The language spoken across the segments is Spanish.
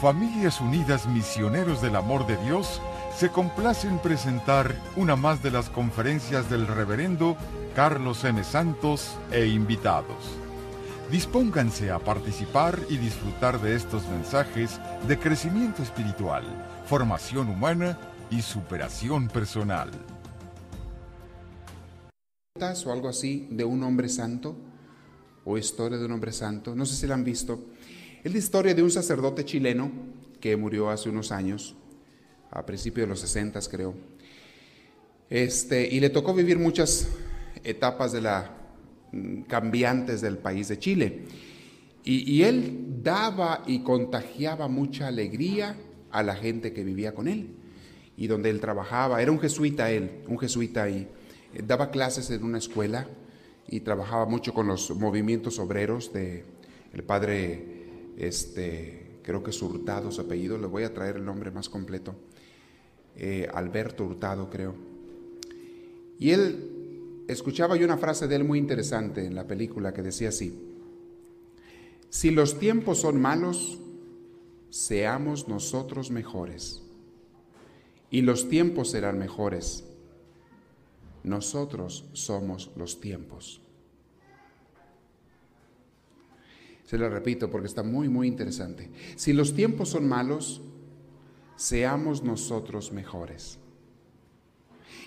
Familias Unidas Misioneros del Amor de Dios se complace en presentar una más de las conferencias del reverendo Carlos M. Santos e invitados. Dispónganse a participar y disfrutar de estos mensajes de crecimiento espiritual, formación humana y superación personal. o algo así de un hombre santo o historia de un hombre santo, no sé si la han visto. Es la historia de un sacerdote chileno que murió hace unos años, a principios de los 60 creo. Este, y le tocó vivir muchas etapas de la mm, cambiantes del país de Chile. Y, él daba y contagiaba mucha alegría a la gente que vivía con él y donde él trabajaba. Era un jesuita él, un jesuita y daba clases en una escuela y trabajaba mucho con los movimientos obreros de el padre, este, creo que es Hurtado su apellido, le voy a traer el nombre más completo, eh, Alberto Hurtado creo. Y él, escuchaba yo una frase de él muy interesante en la película que decía así, si los tiempos son malos, seamos nosotros mejores. Y los tiempos serán mejores nosotros somos los tiempos. Se lo repito porque está muy, muy interesante. Si los tiempos son malos, seamos nosotros mejores.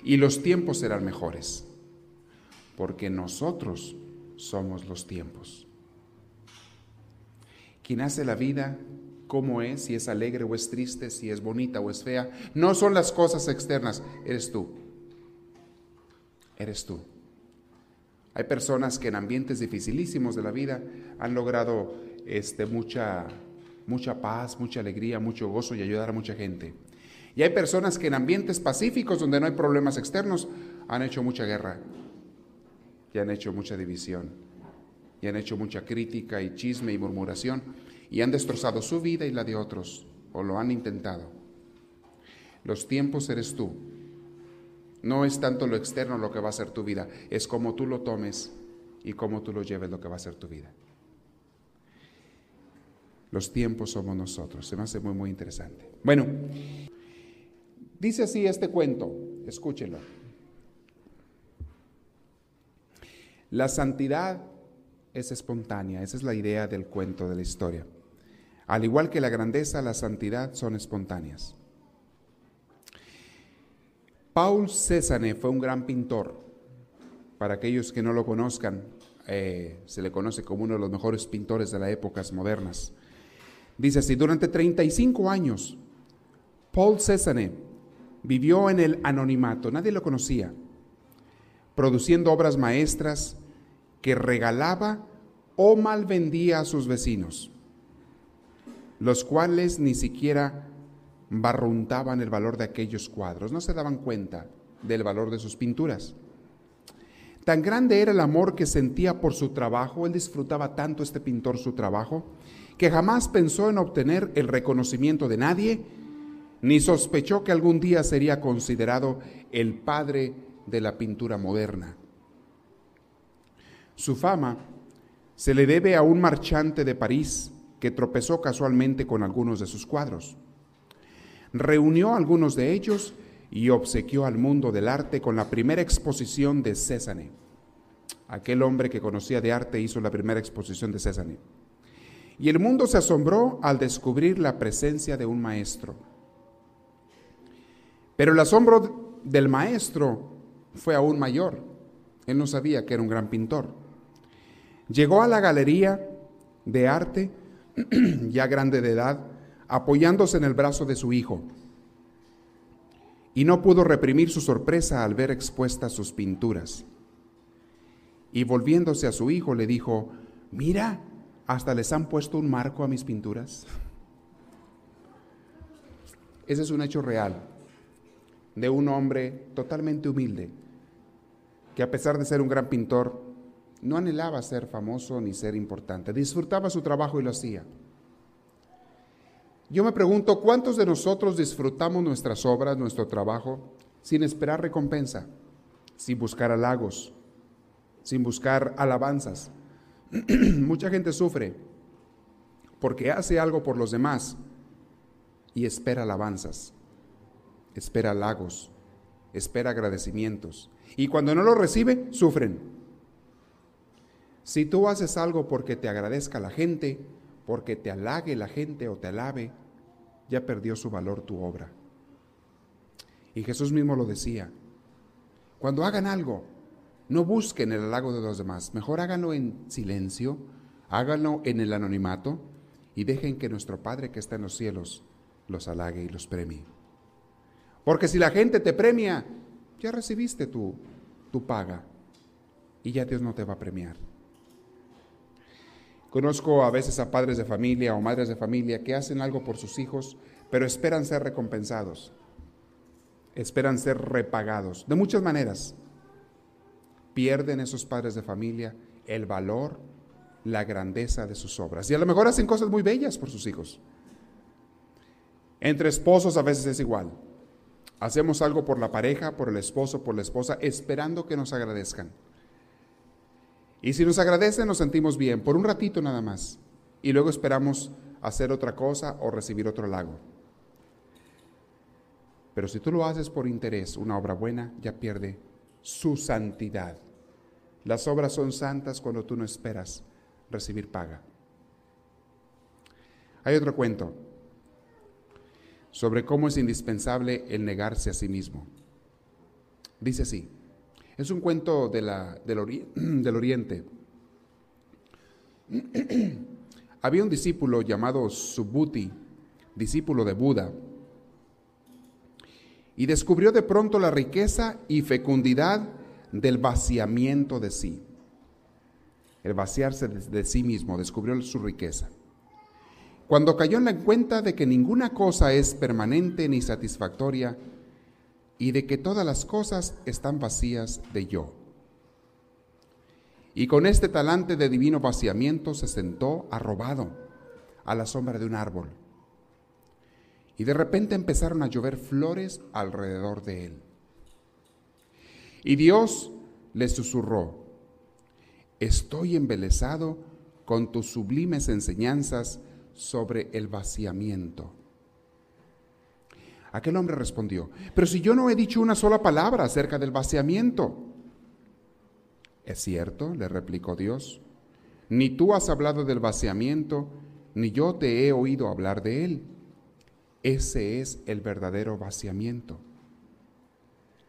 Y los tiempos serán mejores, porque nosotros somos los tiempos. Quien hace la vida, cómo es, si es alegre o es triste, si es bonita o es fea, no son las cosas externas, eres tú eres tú. Hay personas que en ambientes dificilísimos de la vida han logrado este, mucha, mucha paz, mucha alegría, mucho gozo y ayudar a mucha gente. Y hay personas que en ambientes pacíficos donde no hay problemas externos han hecho mucha guerra y han hecho mucha división y han hecho mucha crítica y chisme y murmuración y han destrozado su vida y la de otros o lo han intentado. Los tiempos eres tú no es tanto lo externo lo que va a ser tu vida, es como tú lo tomes y cómo tú lo lleves lo que va a ser tu vida. Los tiempos somos nosotros. Se me hace muy, muy interesante. Bueno, dice así este cuento, escúchelo. La santidad es espontánea, esa es la idea del cuento, de la historia. Al igual que la grandeza, la santidad son espontáneas. Paul Cézanne fue un gran pintor. Para aquellos que no lo conozcan, eh, se le conoce como uno de los mejores pintores de las épocas modernas. Dice así, durante 35 años, Paul Cézanne vivió en el anonimato, nadie lo conocía, produciendo obras maestras que regalaba o mal vendía a sus vecinos, los cuales ni siquiera barruntaban el valor de aquellos cuadros, no se daban cuenta del valor de sus pinturas. Tan grande era el amor que sentía por su trabajo, él disfrutaba tanto este pintor su trabajo, que jamás pensó en obtener el reconocimiento de nadie, ni sospechó que algún día sería considerado el padre de la pintura moderna. Su fama se le debe a un marchante de París que tropezó casualmente con algunos de sus cuadros reunió algunos de ellos y obsequió al mundo del arte con la primera exposición de Cézanne. Aquel hombre que conocía de arte hizo la primera exposición de Cézanne. Y el mundo se asombró al descubrir la presencia de un maestro. Pero el asombro del maestro fue aún mayor. Él no sabía que era un gran pintor. Llegó a la galería de arte, ya grande de edad, apoyándose en el brazo de su hijo, y no pudo reprimir su sorpresa al ver expuestas sus pinturas. Y volviéndose a su hijo le dijo, mira, hasta les han puesto un marco a mis pinturas. Ese es un hecho real de un hombre totalmente humilde, que a pesar de ser un gran pintor, no anhelaba ser famoso ni ser importante, disfrutaba su trabajo y lo hacía. Yo me pregunto, ¿cuántos de nosotros disfrutamos nuestras obras, nuestro trabajo, sin esperar recompensa, sin buscar halagos, sin buscar alabanzas? Mucha gente sufre porque hace algo por los demás y espera alabanzas, espera halagos, espera agradecimientos. Y cuando no lo recibe, sufren. Si tú haces algo porque te agradezca la gente, porque te halague la gente o te alabe, ya perdió su valor tu obra. Y Jesús mismo lo decía, cuando hagan algo, no busquen el halago de los demás, mejor háganlo en silencio, háganlo en el anonimato y dejen que nuestro Padre que está en los cielos los halague y los premie. Porque si la gente te premia, ya recibiste tu, tu paga y ya Dios no te va a premiar. Conozco a veces a padres de familia o madres de familia que hacen algo por sus hijos, pero esperan ser recompensados, esperan ser repagados, de muchas maneras. Pierden esos padres de familia el valor, la grandeza de sus obras. Y a lo mejor hacen cosas muy bellas por sus hijos. Entre esposos a veces es igual. Hacemos algo por la pareja, por el esposo, por la esposa, esperando que nos agradezcan. Y si nos agradecen, nos sentimos bien, por un ratito nada más. Y luego esperamos hacer otra cosa o recibir otro halago. Pero si tú lo haces por interés, una obra buena ya pierde su santidad. Las obras son santas cuando tú no esperas recibir paga. Hay otro cuento sobre cómo es indispensable el negarse a sí mismo. Dice así, es un cuento de del, del Oriente. Había un discípulo llamado Subhuti, discípulo de Buda, y descubrió de pronto la riqueza y fecundidad del vaciamiento de sí. El vaciarse de sí mismo, descubrió su riqueza. Cuando cayó en la cuenta de que ninguna cosa es permanente ni satisfactoria y de que todas las cosas están vacías de yo. Y con este talante de divino vaciamiento se sentó arrobado a la sombra de un árbol. Y de repente empezaron a llover flores alrededor de él. Y Dios le susurró, estoy embelesado con tus sublimes enseñanzas sobre el vaciamiento. Aquel hombre respondió, pero si yo no he dicho una sola palabra acerca del vaciamiento. Es cierto, le replicó Dios, ni tú has hablado del vaciamiento, ni yo te he oído hablar de él. Ese es el verdadero vaciamiento.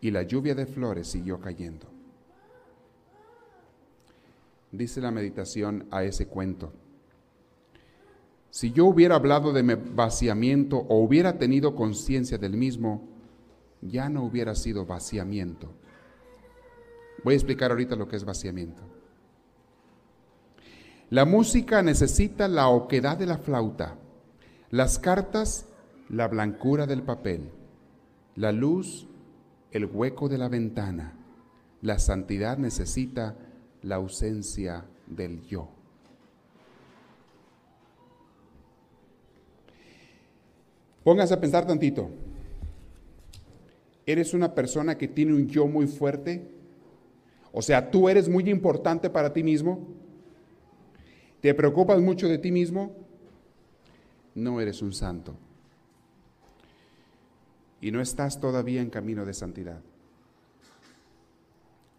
Y la lluvia de flores siguió cayendo. Dice la meditación a ese cuento. Si yo hubiera hablado de mi vaciamiento o hubiera tenido conciencia del mismo, ya no hubiera sido vaciamiento. Voy a explicar ahorita lo que es vaciamiento. La música necesita la oquedad de la flauta, las cartas, la blancura del papel, la luz, el hueco de la ventana. La santidad necesita la ausencia del yo. Póngase a pensar tantito. ¿Eres una persona que tiene un yo muy fuerte? O sea, tú eres muy importante para ti mismo. ¿Te preocupas mucho de ti mismo? No eres un santo. Y no estás todavía en camino de santidad.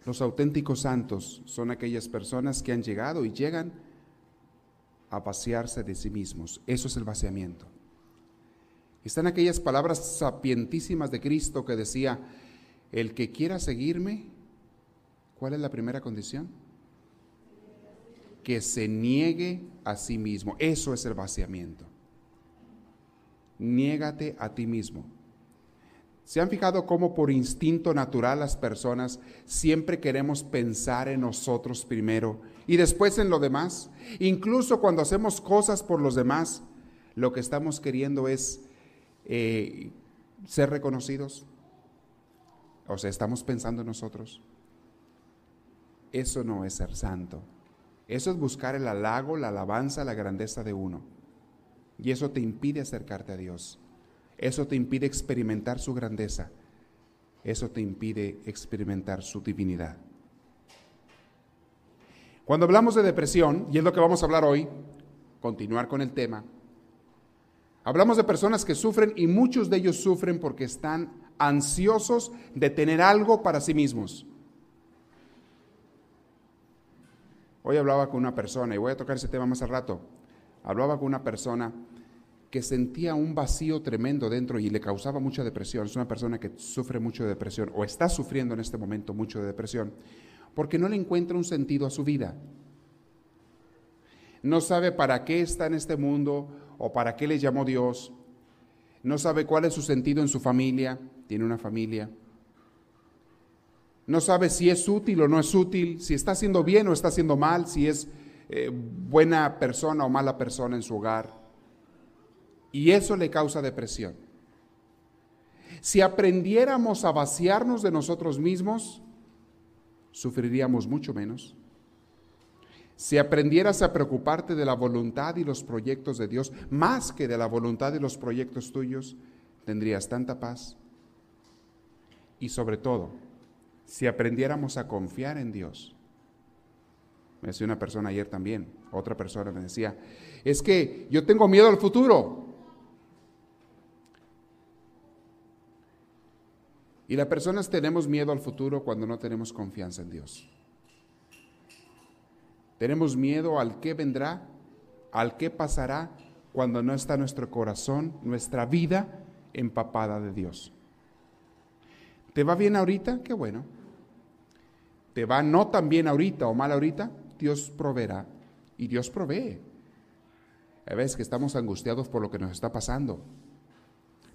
Los auténticos santos son aquellas personas que han llegado y llegan a vaciarse de sí mismos. Eso es el vaciamiento. Están aquellas palabras sapientísimas de Cristo que decía, el que quiera seguirme, ¿cuál es la primera condición? Que se niegue a sí mismo. Eso es el vaciamiento. Niégate a ti mismo. ¿Se han fijado cómo por instinto natural las personas siempre queremos pensar en nosotros primero y después en lo demás? Incluso cuando hacemos cosas por los demás, lo que estamos queriendo es eh, ser reconocidos? O sea, estamos pensando en nosotros. Eso no es ser santo. Eso es buscar el halago, la alabanza, la grandeza de uno. Y eso te impide acercarte a Dios. Eso te impide experimentar su grandeza. Eso te impide experimentar su divinidad. Cuando hablamos de depresión, y es lo que vamos a hablar hoy, continuar con el tema, Hablamos de personas que sufren y muchos de ellos sufren porque están ansiosos de tener algo para sí mismos. Hoy hablaba con una persona, y voy a tocar ese tema más al rato, hablaba con una persona que sentía un vacío tremendo dentro y le causaba mucha depresión. Es una persona que sufre mucho de depresión o está sufriendo en este momento mucho de depresión porque no le encuentra un sentido a su vida. No sabe para qué está en este mundo o para qué le llamó Dios. No sabe cuál es su sentido en su familia. Tiene una familia. No sabe si es útil o no es útil, si está haciendo bien o está haciendo mal, si es eh, buena persona o mala persona en su hogar. Y eso le causa depresión. Si aprendiéramos a vaciarnos de nosotros mismos, sufriríamos mucho menos. Si aprendieras a preocuparte de la voluntad y los proyectos de Dios más que de la voluntad y los proyectos tuyos, tendrías tanta paz. Y sobre todo, si aprendiéramos a confiar en Dios. Me decía una persona ayer también, otra persona me decía, es que yo tengo miedo al futuro. Y las personas tenemos miedo al futuro cuando no tenemos confianza en Dios. Tenemos miedo al que vendrá, al que pasará cuando no está nuestro corazón, nuestra vida empapada de Dios. ¿Te va bien ahorita? Qué bueno. ¿Te va no tan bien ahorita o mal ahorita? Dios proveerá y Dios provee. A veces que estamos angustiados por lo que nos está pasando.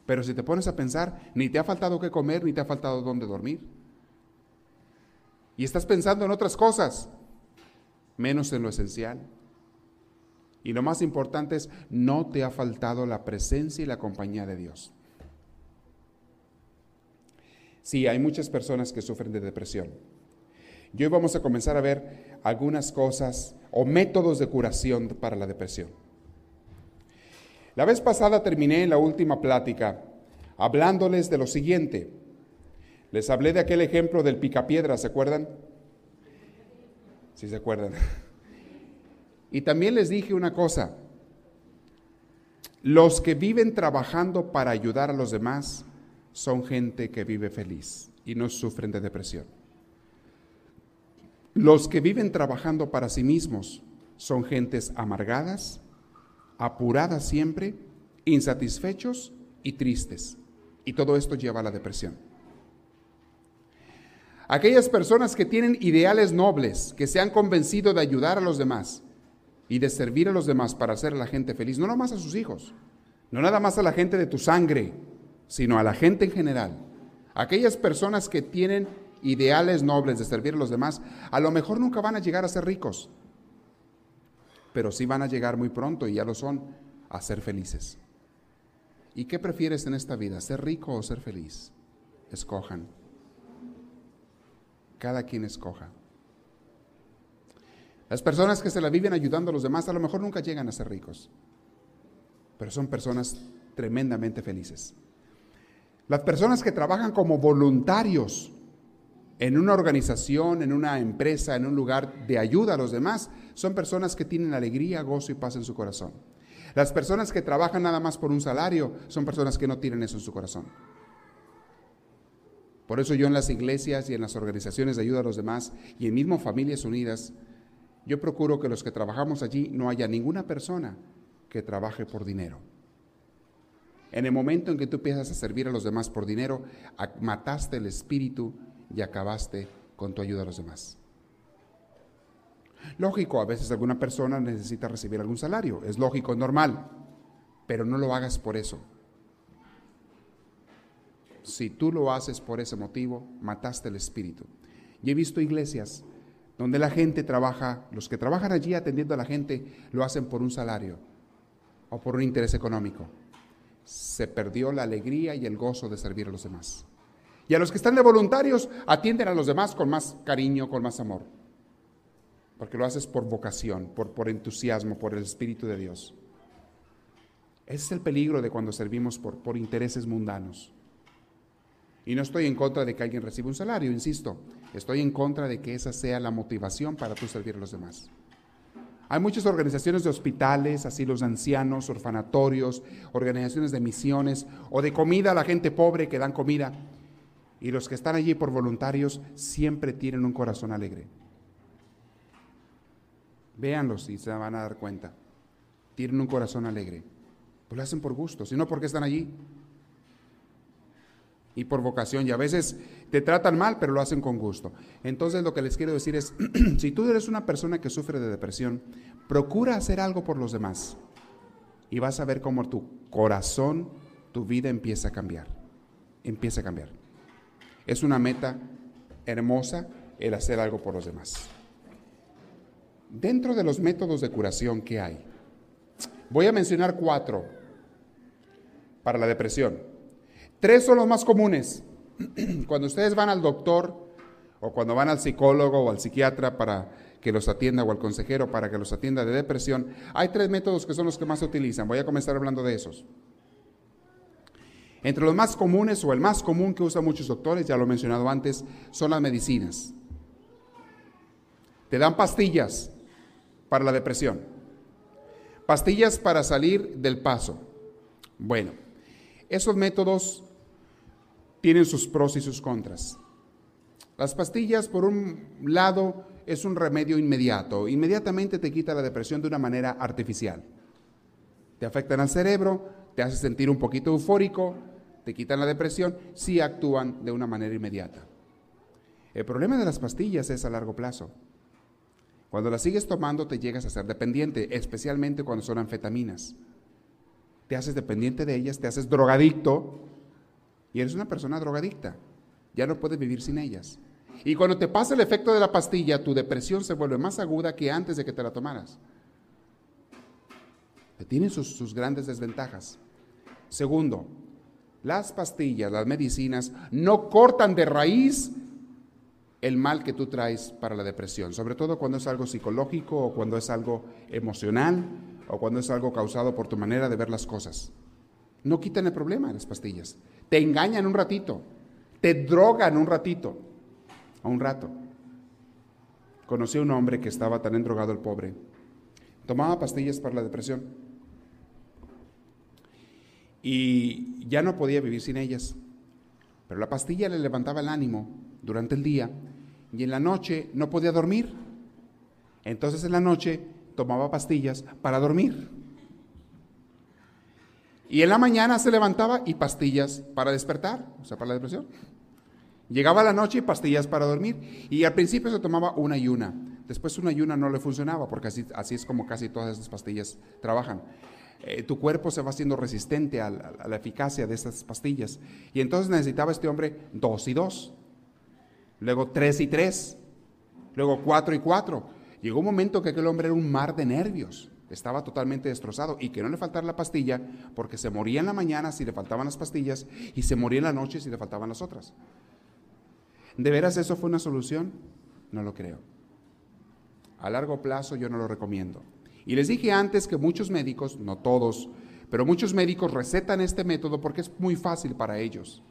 Pero si te pones a pensar, ni te ha faltado qué comer, ni te ha faltado dónde dormir. Y estás pensando en otras cosas, menos en lo esencial. Y lo más importante es, no te ha faltado la presencia y la compañía de Dios. Sí, hay muchas personas que sufren de depresión. Y hoy vamos a comenzar a ver algunas cosas o métodos de curación para la depresión. La vez pasada terminé la última plática hablándoles de lo siguiente. Les hablé de aquel ejemplo del picapiedra, ¿se acuerdan? Sí, se acuerdan. Y también les dije una cosa. Los que viven trabajando para ayudar a los demás son gente que vive feliz y no sufren de depresión. Los que viven trabajando para sí mismos son gentes amargadas, apuradas siempre, insatisfechos y tristes. Y todo esto lleva a la depresión. Aquellas personas que tienen ideales nobles, que se han convencido de ayudar a los demás y de servir a los demás para hacer a la gente feliz, no nomás a sus hijos, no nada más a la gente de tu sangre, sino a la gente en general. Aquellas personas que tienen ideales nobles de servir a los demás, a lo mejor nunca van a llegar a ser ricos, pero sí van a llegar muy pronto, y ya lo son, a ser felices. ¿Y qué prefieres en esta vida, ser rico o ser feliz? Escojan. Cada quien escoja. Las personas que se la viven ayudando a los demás a lo mejor nunca llegan a ser ricos, pero son personas tremendamente felices. Las personas que trabajan como voluntarios en una organización, en una empresa, en un lugar de ayuda a los demás, son personas que tienen alegría, gozo y paz en su corazón. Las personas que trabajan nada más por un salario son personas que no tienen eso en su corazón. Por eso yo en las iglesias y en las organizaciones de ayuda a los demás y en mismo Familias Unidas, yo procuro que los que trabajamos allí no haya ninguna persona que trabaje por dinero. En el momento en que tú empiezas a servir a los demás por dinero, mataste el espíritu y acabaste con tu ayuda a los demás. Lógico, a veces alguna persona necesita recibir algún salario, es lógico, normal, pero no lo hagas por eso. Si tú lo haces por ese motivo, mataste el espíritu. Y he visto iglesias donde la gente trabaja, los que trabajan allí atendiendo a la gente, lo hacen por un salario o por un interés económico. Se perdió la alegría y el gozo de servir a los demás. Y a los que están de voluntarios, atienden a los demás con más cariño, con más amor. Porque lo haces por vocación, por, entusiasmo, por el Espíritu de Dios. Ese es el peligro de cuando servimos por intereses mundanos. Y no estoy en contra de que alguien reciba un salario, insisto. Estoy en contra de que esa sea la motivación para tú servir a los demás. Hay muchas organizaciones de hospitales, asilos de ancianos, orfanatorios, organizaciones de misiones o de comida a la gente pobre que dan comida. Y los que están allí por voluntarios siempre tienen un corazón alegre. Véanlos y se van a dar cuenta. Tienen un corazón alegre. Pues lo hacen por gusto, sino porque están allí. Y por vocación. Y a veces te tratan mal, pero lo hacen con gusto. Entonces lo que les quiero decir es, si tú eres una persona que sufre de depresión, procura hacer algo por los demás. Y vas a ver cómo tu corazón, tu vida empieza a cambiar. Empieza a cambiar. Es una meta hermosa el hacer algo por los demás. Dentro de los métodos de curación que hay, voy a mencionar cuatro para la depresión. Tres son los más comunes. Cuando ustedes van al doctor o cuando van al psicólogo o al psiquiatra para que los atienda o al consejero para que los atienda de depresión, hay tres métodos que son los que más se utilizan. Voy a comenzar hablando de esos. Entre los más comunes o el más común que usan muchos doctores, ya lo he mencionado antes, son las medicinas. Te dan pastillas para la depresión. Pastillas para salir del paso. Bueno, esos métodos tienen sus pros y sus contras. Las pastillas, por un lado, es un remedio inmediato. Inmediatamente te quita la depresión de una manera artificial. Te afectan al cerebro, te hace sentir un poquito eufórico, te quitan la depresión, si actúan de una manera inmediata. El problema de las pastillas es a largo plazo. Cuando las sigues tomando te llegas a ser dependiente, especialmente cuando son anfetaminas. Te haces dependiente de ellas, te haces drogadicto y eres una persona drogadicta. Ya no puedes vivir sin ellas. Y cuando te pasa el efecto de la pastilla, tu depresión se vuelve más aguda que antes de que te la tomaras. Tienen sus, sus grandes desventajas. Segundo, las pastillas, las medicinas, no cortan de raíz el mal que tú traes para la depresión, sobre todo cuando es algo psicológico o cuando es algo emocional o cuando es algo causado por tu manera de ver las cosas. No quitan el problema las pastillas. Te engañan un ratito, te drogan un ratito, a un rato. Conocí a un hombre que estaba tan endrogado el pobre. Tomaba pastillas para la depresión y ya no podía vivir sin ellas. Pero la pastilla le levantaba el ánimo durante el día y en la noche no podía dormir. Entonces en la noche tomaba pastillas para dormir. Y en la mañana se levantaba y pastillas para despertar, o sea, para la depresión. Llegaba la noche y pastillas para dormir. Y al principio se tomaba una y una. Después una y una no le funcionaba, porque así, así es como casi todas estas pastillas trabajan. Eh, tu cuerpo se va haciendo resistente a la, eficacia de estas pastillas. Y entonces necesitaba este hombre dos y dos luego tres y tres, luego cuatro y cuatro. Llegó un momento que aquel hombre era un mar de nervios, estaba totalmente destrozado y que no le faltara la pastilla porque se moría en la mañana si le faltaban las pastillas y se moría en la noche si le faltaban las otras. ¿De veras eso fue una solución? No lo creo. A largo plazo yo no lo recomiendo. Y les dije antes que muchos médicos, no todos, pero muchos médicos recetan este método porque es muy fácil para ellos.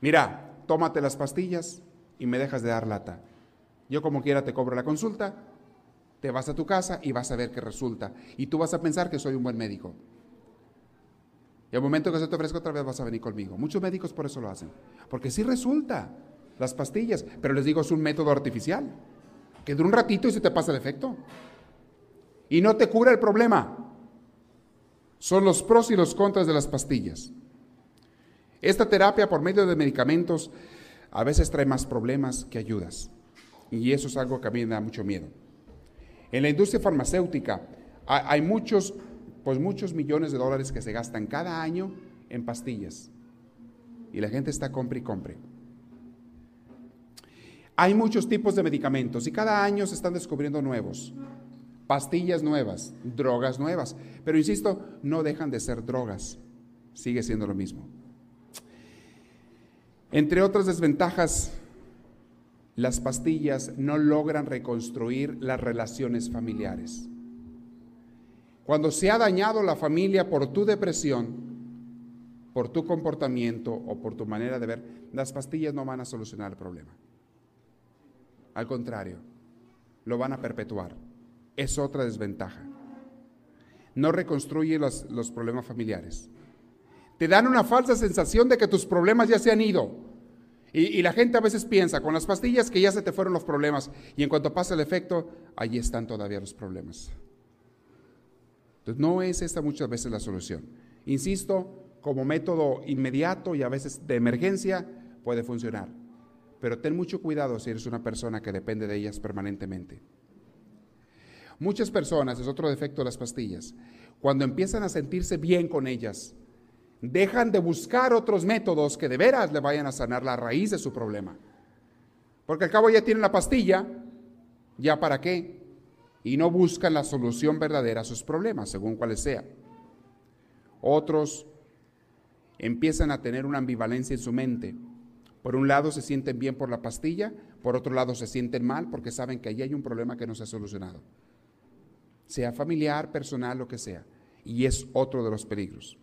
Mira, tómate las pastillas y me dejas de dar lata. Yo como quiera te cobro la consulta, te vas a tu casa y vas a ver qué resulta. Y tú vas a pensar que soy un buen médico. Y al momento que se te ofrezca otra vez vas a venir conmigo. Muchos médicos por eso lo hacen. Porque sí resulta las pastillas, pero les digo es un método artificial. Que dura un ratito y se te pasa el efecto. Y no te cura el problema. Son los pros y los contras de las pastillas. Esta terapia por medio de medicamentos a veces trae más problemas que ayudas. Y eso es algo que a mí me da mucho miedo. En la industria farmacéutica hay muchos, pues muchos millones de dólares que se gastan cada año en pastillas. Y la gente está compre y compre. Hay muchos tipos de medicamentos y cada año se están descubriendo nuevos. Pastillas nuevas, drogas nuevas. Pero insisto, no dejan de ser drogas. Sigue siendo lo mismo. Entre otras desventajas, las pastillas no logran reconstruir las relaciones familiares. Cuando se ha dañado la familia por tu depresión, por tu comportamiento o por tu manera de ver, las pastillas no van a solucionar el problema. Al contrario, lo van a perpetuar. es otra desventaja. No reconstruye los, los problemas familiares. Te dan una falsa sensación de que tus problemas ya se han ido. Y, la gente a veces piensa con las pastillas que ya se te fueron los problemas y en cuanto pasa el efecto, allí están todavía los problemas. Entonces no es esta muchas veces la solución. Insisto, como método inmediato y a veces de emergencia puede funcionar. Pero ten mucho cuidado si eres una persona que depende de ellas permanentemente. Muchas personas, es otro defecto de las pastillas, cuando empiezan a sentirse bien con ellas, dejan de buscar otros métodos que de veras le vayan a sanar la raíz de su problema. Porque al cabo ya tienen la pastilla, ¿ya para qué? Y no buscan la solución verdadera a sus problemas, según cuales sea. Otros empiezan a tener una ambivalencia en su mente. Por un lado se sienten bien por la pastilla, por otro lado se sienten mal porque saben que allí hay un problema que no se ha solucionado. Sea familiar, personal, lo que sea. Y es otro de los peligros.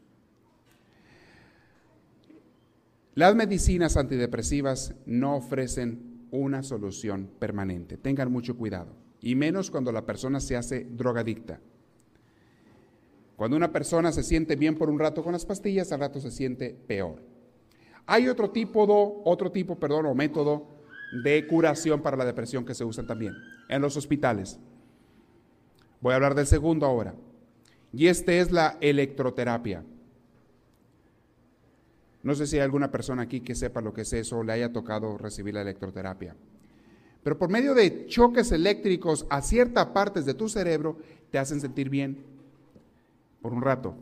Las medicinas antidepresivas no ofrecen una solución permanente. Tengan mucho cuidado. Y menos cuando la persona se hace drogadicta. Cuando una persona se siente bien por un rato con las pastillas, al rato se siente peor. Hay otro tipo, de, otro tipo perdón, o método de curación para la depresión que se usan también en los hospitales. Voy a hablar del segundo ahora. Y este es la electroterapia. No sé si hay alguna persona aquí que sepa lo que es eso o le haya tocado recibir la electroterapia. Pero por medio de choques eléctricos a ciertas partes de tu cerebro te hacen sentir bien por un rato.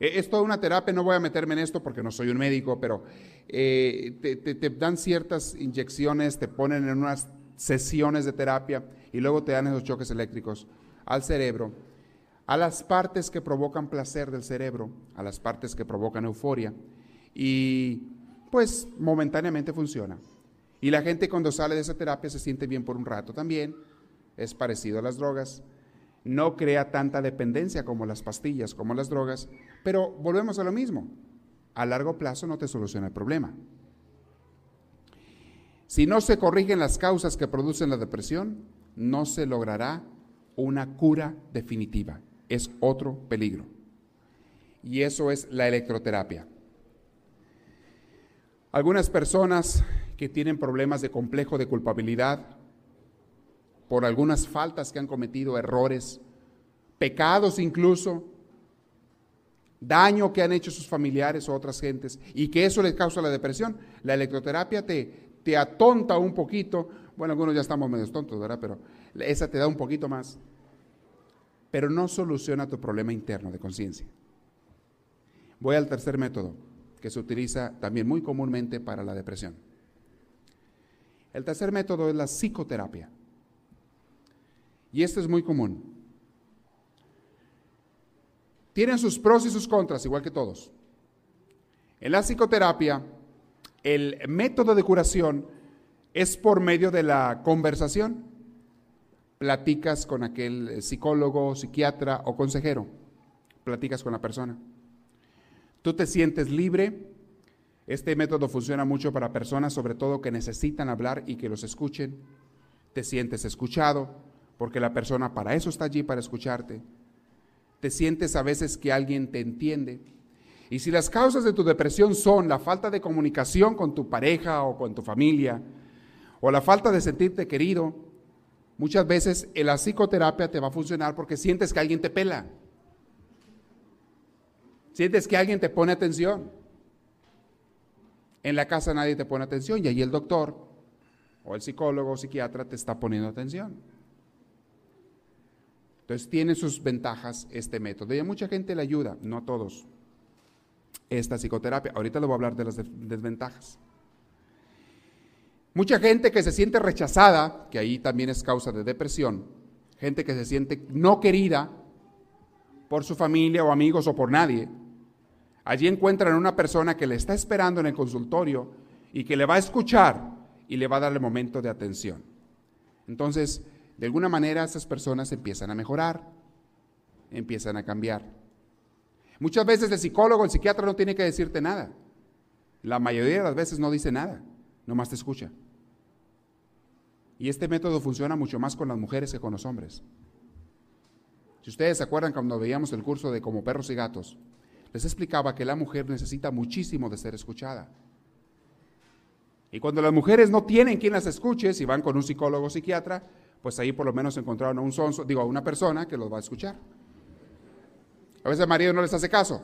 E, es toda una terapia, no voy a meterme en esto porque no soy un médico, pero eh, te, te, dan ciertas inyecciones, te ponen en unas sesiones de terapia y luego te dan esos choques eléctricos al cerebro a las partes que provocan placer del cerebro, a las partes que provocan euforia, y pues momentáneamente funciona. Y la gente cuando sale de esa terapia se siente bien por un rato también, es parecido a las drogas, no crea tanta dependencia como las pastillas, como las drogas, pero volvemos a lo mismo, a largo plazo no te soluciona el problema. Si no se corrigen las causas que producen la depresión, no se logrará una cura definitiva es otro peligro. Y eso es la electroterapia. Algunas personas que tienen problemas de complejo de culpabilidad por algunas faltas que han cometido, errores, pecados incluso, daño que han hecho sus familiares o otras gentes, y que eso les causa la depresión. La electroterapia te, te atonta un poquito, bueno, algunos ya estamos medio tontos, ¿verdad? Pero esa te da un poquito más pero no soluciona tu problema interno de conciencia. Voy al tercer método, que se utiliza también muy comúnmente para la depresión. El tercer método es la psicoterapia. Y esto es muy común. Tienen sus pros y sus contras, igual que todos. En la psicoterapia, el método de curación es por medio de la conversación platicas con aquel eh, psicólogo, psiquiatra o consejero, platicas con la persona. Tú te sientes libre. Este método funciona mucho para personas, sobre todo que necesitan hablar y que los escuchen. Te sientes escuchado, porque la persona para eso está allí, para escucharte. Te sientes a veces que alguien te entiende. Y si las causas de tu depresión son la falta de comunicación con tu pareja o con tu familia, o la falta de sentirte querido, Muchas veces la psicoterapia te va a funcionar porque sientes que alguien te pela. Sientes que alguien te pone atención. En la casa nadie te pone atención y ahí el doctor o el psicólogo o psiquiatra te está poniendo atención. Entonces tiene sus ventajas este método y a mucha gente le ayuda, no a todos, esta psicoterapia. Ahorita le voy a hablar de las desventajas. Mucha gente que se siente rechazada, que ahí también es causa de depresión, gente que se siente no querida por su familia o amigos o por nadie, allí encuentran una persona que le está esperando en el consultorio y que le va a escuchar y le va a dar el momento de atención. Entonces, de alguna manera esas personas empiezan a mejorar, empiezan a cambiar. Muchas veces el psicólogo, el psiquiatra no tiene que decirte nada. La mayoría de las veces no dice nada, nomás te escucha. Y este método funciona mucho más con las mujeres que con los hombres. Si ustedes se acuerdan cuando veíamos el curso de Como perros y gatos, les explicaba que la mujer necesita muchísimo de ser escuchada. Y cuando las mujeres no tienen quien las escuche, si van con un psicólogo o psiquiatra, pues ahí por lo menos encontraron a un sonso, digo, a una persona que los va a escuchar. A veces el marido no les hace caso.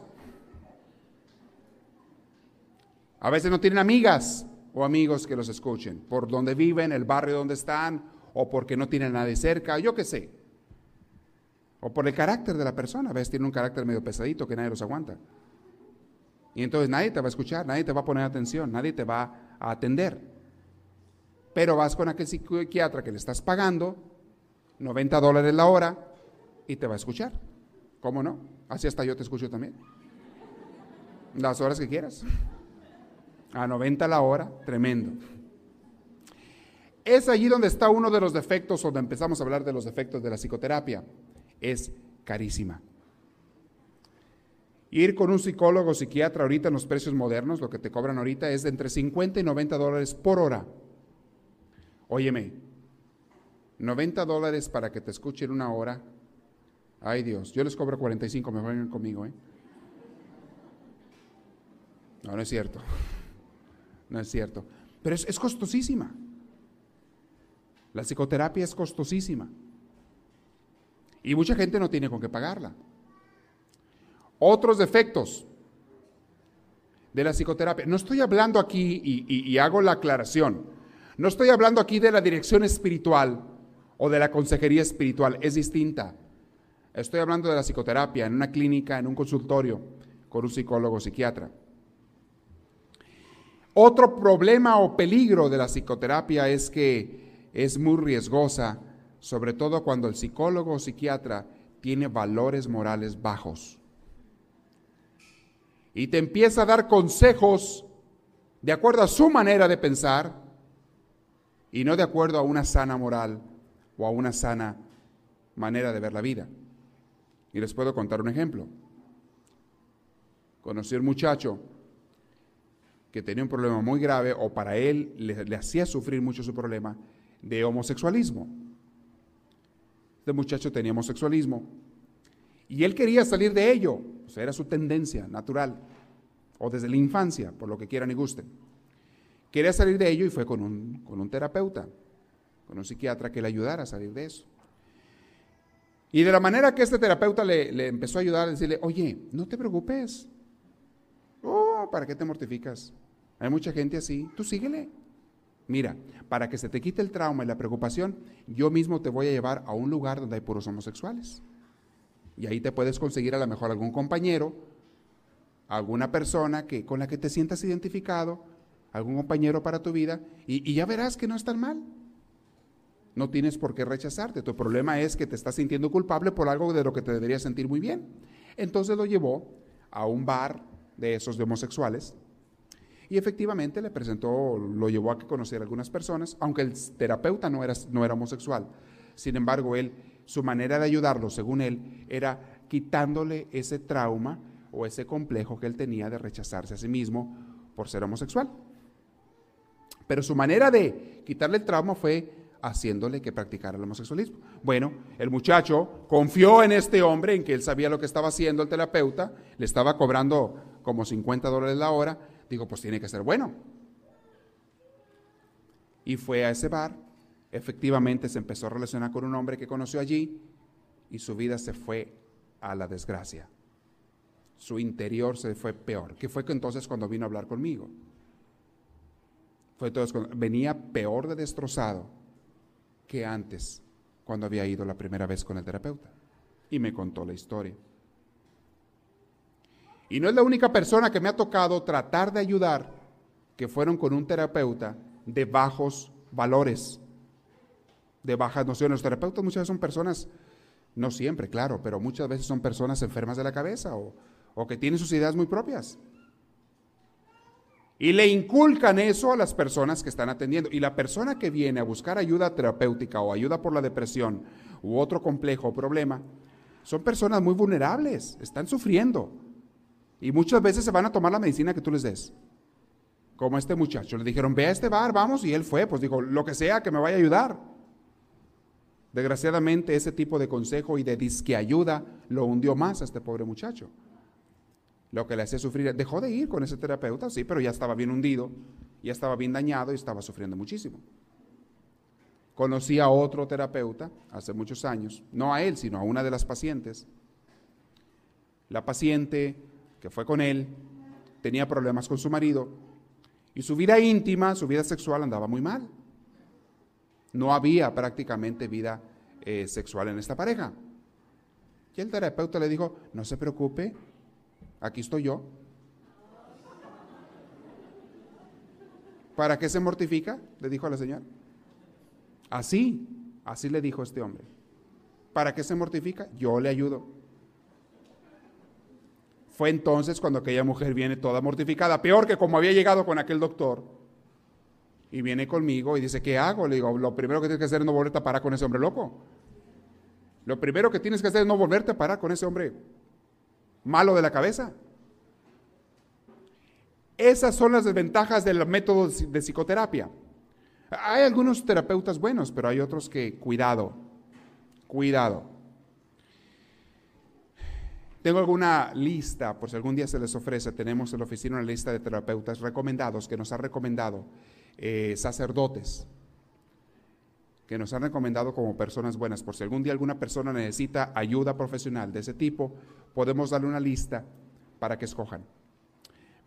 A veces no tienen amigas o amigos que los escuchen, por donde viven, el barrio donde están, o porque no tienen nadie cerca, yo qué sé. O por el carácter de la persona, a veces tiene un carácter medio pesadito que nadie los aguanta. Y entonces nadie te va a escuchar, nadie te va a poner atención, nadie te va a atender. Pero vas con aquel psiquiatra que le estás pagando 90 dólares la hora y te va a escuchar. ¿Cómo no? Así hasta yo te escucho también. Las horas que quieras. A 90 la hora, tremendo. Es allí donde está uno de los defectos, donde empezamos a hablar de los defectos de la psicoterapia. Es carísima. Ir con un psicólogo o psiquiatra ahorita en los precios modernos, lo que te cobran ahorita es de entre 50 y 90 dólares por hora. Óyeme, 90 dólares para que te escuchen una hora. Ay Dios, yo les cobro 45, me vengan conmigo, ¿eh? No, no es cierto. No es cierto. Pero es, costosísima. La psicoterapia es costosísima. Y mucha gente no tiene con qué pagarla. Otros defectos de la psicoterapia. No estoy hablando aquí, y, hago la aclaración, no estoy hablando aquí de la dirección espiritual o de la consejería espiritual, es distinta. Estoy hablando de la psicoterapia en una clínica, en un consultorio, con un psicólogo o psiquiatra. Otro problema o peligro de la psicoterapia es que es muy riesgosa, sobre todo cuando el psicólogo o psiquiatra tiene valores morales bajos y te empieza a dar consejos de acuerdo a su manera de pensar y no de acuerdo a una sana moral o a una sana manera de ver la vida. Y les puedo contar un ejemplo. Conocí a un muchacho que tenía un problema muy grave o para él le, hacía sufrir mucho su problema de homosexualismo. Este muchacho tenía homosexualismo y él quería salir de ello, o sea, era su tendencia natural, o desde la infancia, por lo que quieran y gusten. Quería salir de ello y fue con un, con un terapeuta, con un psiquiatra que le ayudara a salir de eso. Y de la manera que este terapeuta le, le empezó a ayudar a decirle, oye, no te preocupes. Oh, ¿para qué te mortificas? Hay mucha gente así, tú síguele. Mira, para que se te quite el trauma y la preocupación, yo mismo te voy a llevar a un lugar donde hay puros homosexuales. Y ahí te puedes conseguir a lo mejor algún compañero, alguna persona que, con la que te sientas identificado, algún compañero para tu vida, y, ya verás que no es tan mal. No tienes por qué rechazarte. Tu problema es que te estás sintiendo culpable por algo de lo que te deberías sentir muy bien. Entonces lo llevó a un bar de esos homosexuales y efectivamente le presentó, lo llevó a que conociera a algunas personas, aunque el terapeuta no era, no era homosexual. Sin embargo, él su manera de ayudarlo, según él, era quitándole ese trauma o ese complejo que él tenía de rechazarse a sí mismo por ser homosexual. Pero su manera de quitarle el trauma fue haciéndole que practicara el homosexualismo. Bueno, el muchacho confió en este hombre, en que él sabía lo que estaba haciendo el terapeuta, le estaba cobrando como 50 dólares la hora, digo, pues tiene que ser bueno. Y fue a ese bar efectivamente se empezó a relacionar con un hombre que conoció allí y su vida se fue a la desgracia. Su interior se fue peor, que fue entonces cuando vino a hablar conmigo. Fue entonces venía peor de destrozado que antes, cuando había ido la primera vez con el terapeuta. Y me contó la historia. Y no es la única persona que me ha tocado tratar de ayudar que fueron con un terapeuta de bajos valores de bajas nociones. Los terapeutas muchas veces son personas, no siempre, claro, pero muchas veces son personas enfermas de la cabeza o, o que tienen sus ideas muy propias. Y le inculcan eso a las personas que están atendiendo. Y la persona que viene a buscar ayuda terapéutica o ayuda por la depresión u otro complejo o problema, son personas muy vulnerables, están sufriendo. Y muchas veces se van a tomar la medicina que tú les des. como este muchacho. Le dijeron, ve a este bar, vamos, y él fue, pues dijo, lo que sea, que me vaya a ayudar. Desgraciadamente ese tipo de consejo y de disque ayuda lo hundió más a este pobre muchacho. Lo que le hacía sufrir, dejó de ir con ese terapeuta, sí, pero ya estaba bien hundido, ya estaba bien dañado y estaba sufriendo muchísimo. Conocí a otro terapeuta hace muchos años, no a él, sino a una de las pacientes. La paciente que fue con él tenía problemas con su marido y su vida íntima, su vida sexual andaba muy mal. No había prácticamente vida eh, sexual en esta pareja. Y el terapeuta le dijo, no se preocupe, aquí estoy yo. ¿Para qué se mortifica? Le dijo a la señora. Así, así le dijo este hombre. ¿Para qué se mortifica? Yo le ayudo. Fue entonces cuando aquella mujer viene toda mortificada, peor que como había llegado con aquel doctor. Y viene conmigo y dice, ¿qué hago? Le digo, lo primero que tienes que hacer es no volverte a parar con ese hombre loco. Lo primero que tienes que hacer es no volverte a parar con ese hombre malo de la cabeza. Esas son las desventajas del método de psicoterapia. Hay algunos terapeutas buenos, pero hay otros que, cuidado, cuidado. Tengo alguna lista, por si algún día se les ofrece, tenemos en la oficina una lista de terapeutas recomendados que nos han recomendado eh, sacerdotes, que nos han recomendado como personas buenas. Por si algún día alguna persona necesita ayuda profesional de ese tipo, podemos darle una lista para que escojan.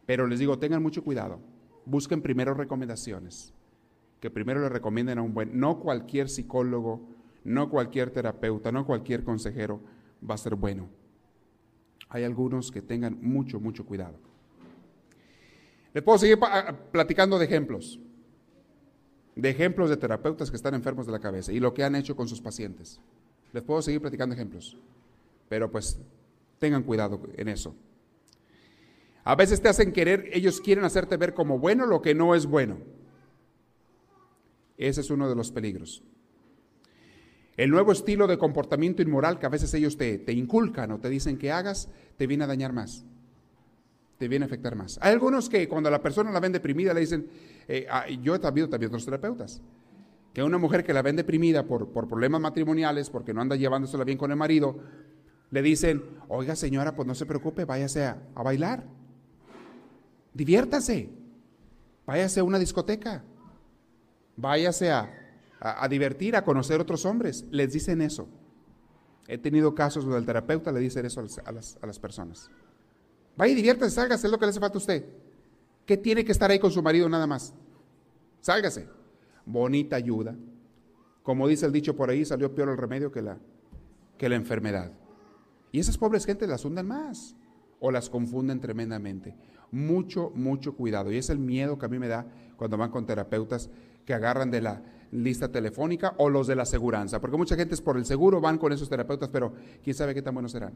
Pero les digo, tengan mucho cuidado. Busquen primero recomendaciones. Que primero le recomienden a un buen, no cualquier psicólogo, no cualquier terapeuta, no cualquier consejero va a ser bueno. Hay algunos que tengan mucho, mucho cuidado. Les puedo seguir platicando de ejemplos, de ejemplos de terapeutas que están enfermos de la cabeza y lo que han hecho con sus pacientes. Les puedo seguir platicando ejemplos, pero pues tengan cuidado en eso. A veces te hacen querer, ellos quieren hacerte ver como bueno lo que no es bueno. Ese es uno de los peligros. El nuevo estilo de comportamiento inmoral que a veces ellos te, inculcan o te dicen que hagas, te viene a dañar más, te viene a afectar más. Hay algunos que cuando la persona la ven deprimida le dicen, eh, ah, yo he también, también otros terapeutas, que una mujer que la ven deprimida por, por problemas matrimoniales, porque no anda llevándosela bien con el marido, le dicen, oiga señora, pues no se preocupe, váyase a bailar. Diviértase, váyase a una discoteca, váyase a, a, divertir, a conocer otros hombres. Les dicen eso. He tenido casos donde el terapeuta le dice eso a las, a las, personas. Vaya y diviértase, sálgase, es lo que le hace falta a usted. ¿Qué tiene que estar ahí con su marido nada más? Sálgase. Bonita ayuda. Como dice el dicho por ahí, salió peor el remedio que la, que la enfermedad. Y esas pobres gentes las hunden más o las confunden tremendamente mucho, mucho cuidado. Y es el miedo que a mí me da cuando van con terapeutas que agarran de la lista telefónica o los de la aseguranza. Porque mucha gente es por el seguro, van con esos terapeutas, pero quién sabe qué tan buenos serán.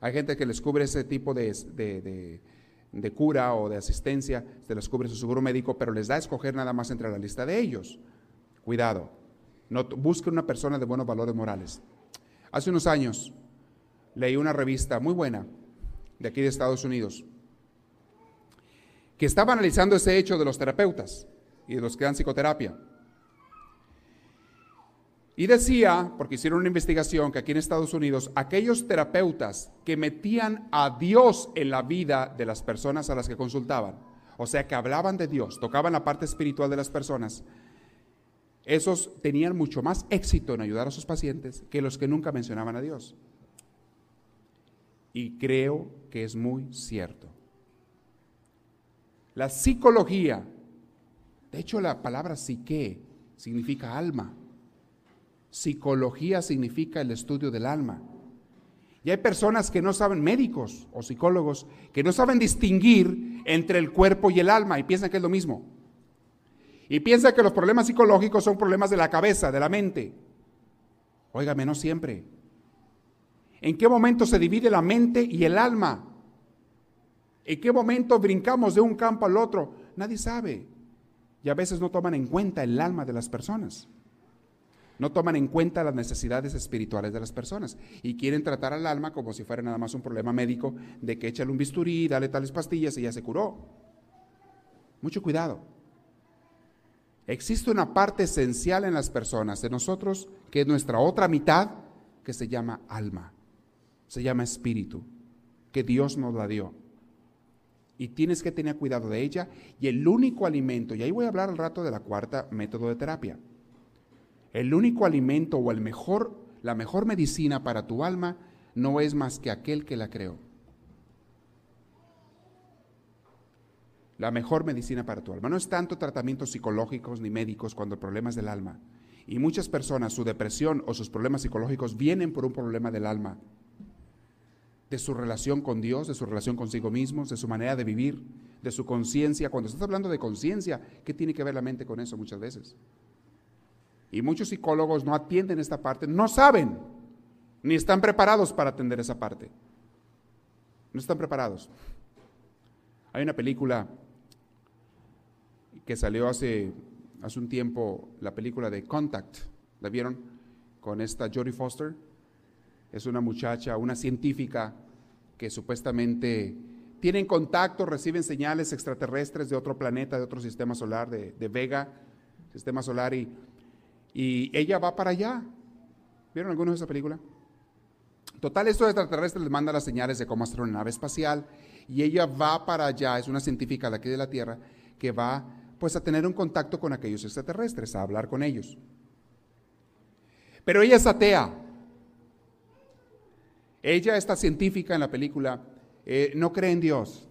Hay gente que les cubre ese tipo de, de, cura o de asistencia, se les cubre su seguro médico, pero les da a escoger nada más entre la lista de ellos. Cuidado, no, busque una persona de buenos valores morales. Hace unos años leí una revista muy buena de aquí de Estados Unidos que estaba analizando ese hecho de los terapeutas y los que dan psicoterapia. Y decía, porque hicieron una investigación, que aquí en Estados Unidos, aquellos terapeutas que metían a Dios en la vida de las personas a las que consultaban, o sea, que hablaban de Dios, tocaban la parte espiritual de las personas, esos tenían mucho más éxito en ayudar a sus pacientes que los que nunca mencionaban a Dios. Y creo que es muy cierto. La psicología, de hecho la palabra psique significa alma. Psicología significa el estudio del alma. Y hay personas que no saben, médicos o psicólogos, que no saben distinguir entre el cuerpo y el alma y piensan que es lo mismo. Y piensan que los problemas psicológicos son problemas de la cabeza, de la mente. Óigame, no siempre. ¿En qué momento se divide la mente y el alma? ¿En qué momento brincamos de un campo al otro? Nadie sabe. Y a veces no toman en cuenta el alma de las personas. No toman en cuenta las necesidades espirituales de las personas y quieren tratar al alma como si fuera nada más un problema médico de que échale un bisturí, dale tales pastillas y ya se curó. Mucho cuidado. Existe una parte esencial en las personas, de nosotros, que es nuestra otra mitad, que se llama alma, se llama espíritu, que Dios nos la dio. Y tienes que tener cuidado de ella. Y el único alimento, y ahí voy a hablar al rato de la cuarta método de terapia, el único alimento o el mejor, la mejor medicina para tu alma no es más que aquel que la creó. La mejor medicina para tu alma. No es tanto tratamientos psicológicos ni médicos cuando el problema es del alma. Y muchas personas, su depresión o sus problemas psicológicos vienen por un problema del alma. De su relación con Dios, de su relación consigo mismos, de su manera de vivir, de su conciencia. Cuando estás hablando de conciencia, ¿qué tiene que ver la mente con eso muchas veces? Y muchos psicólogos no atienden esta parte, no saben, ni están preparados para atender esa parte. No están preparados. Hay una película que salió hace, hace un tiempo, la película de Contact. ¿La vieron? Con esta Jodie Foster. Es una muchacha, una científica que supuestamente tienen contacto, reciben señales extraterrestres de otro planeta, de otro sistema solar, de, Vega, sistema solar, y, y ella va para allá. ¿Vieron algunos de esa película? Total, estos extraterrestres les manda las señales de cómo hacer una nave espacial y ella va para allá, es una científica de aquí de la Tierra, que va pues a tener un contacto con aquellos extraterrestres, a hablar con ellos. Pero ella es atea. Ella, esta científica en la película, eh, no cree en Dios.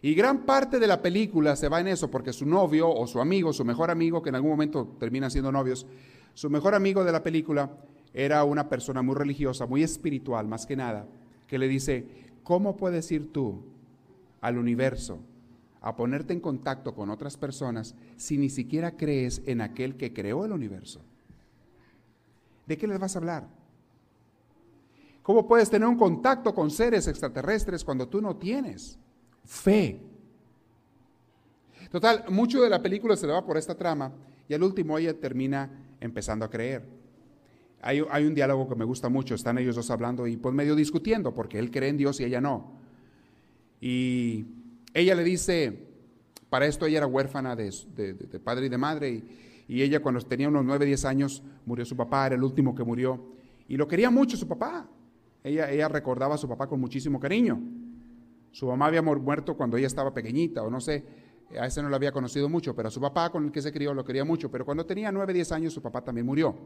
Y gran parte de la película se va en eso, porque su novio o su amigo, su mejor amigo, que en algún momento terminan siendo novios, su mejor amigo de la película era una persona muy religiosa, muy espiritual, más que nada, que le dice, ¿cómo puedes ir tú al universo a ponerte en contacto con otras personas si ni siquiera crees en aquel que creó el universo? ¿De qué les vas a hablar? ¿Cómo puedes tener un contacto con seres extraterrestres cuando tú no tienes fe? Total, mucho de la película se le va por esta trama y al último ella termina empezando a creer. Hay, un diálogo que me gusta mucho, están ellos dos hablando y pues medio discutiendo porque él cree en Dios y ella no. Y ella le dice, para esto ella era huérfana de, padre y de madre, y, ella cuando tenía unos 9, 10 años murió su papá, era el último que murió, y lo quería mucho su papá. Ella, recordaba a su papá con muchísimo cariño. Su mamá había muerto cuando ella estaba pequeñita, o no sé, a ese no lo había conocido mucho, pero a su papá con el que se crió lo quería mucho, pero cuando tenía 9, 10 años su papá también murió.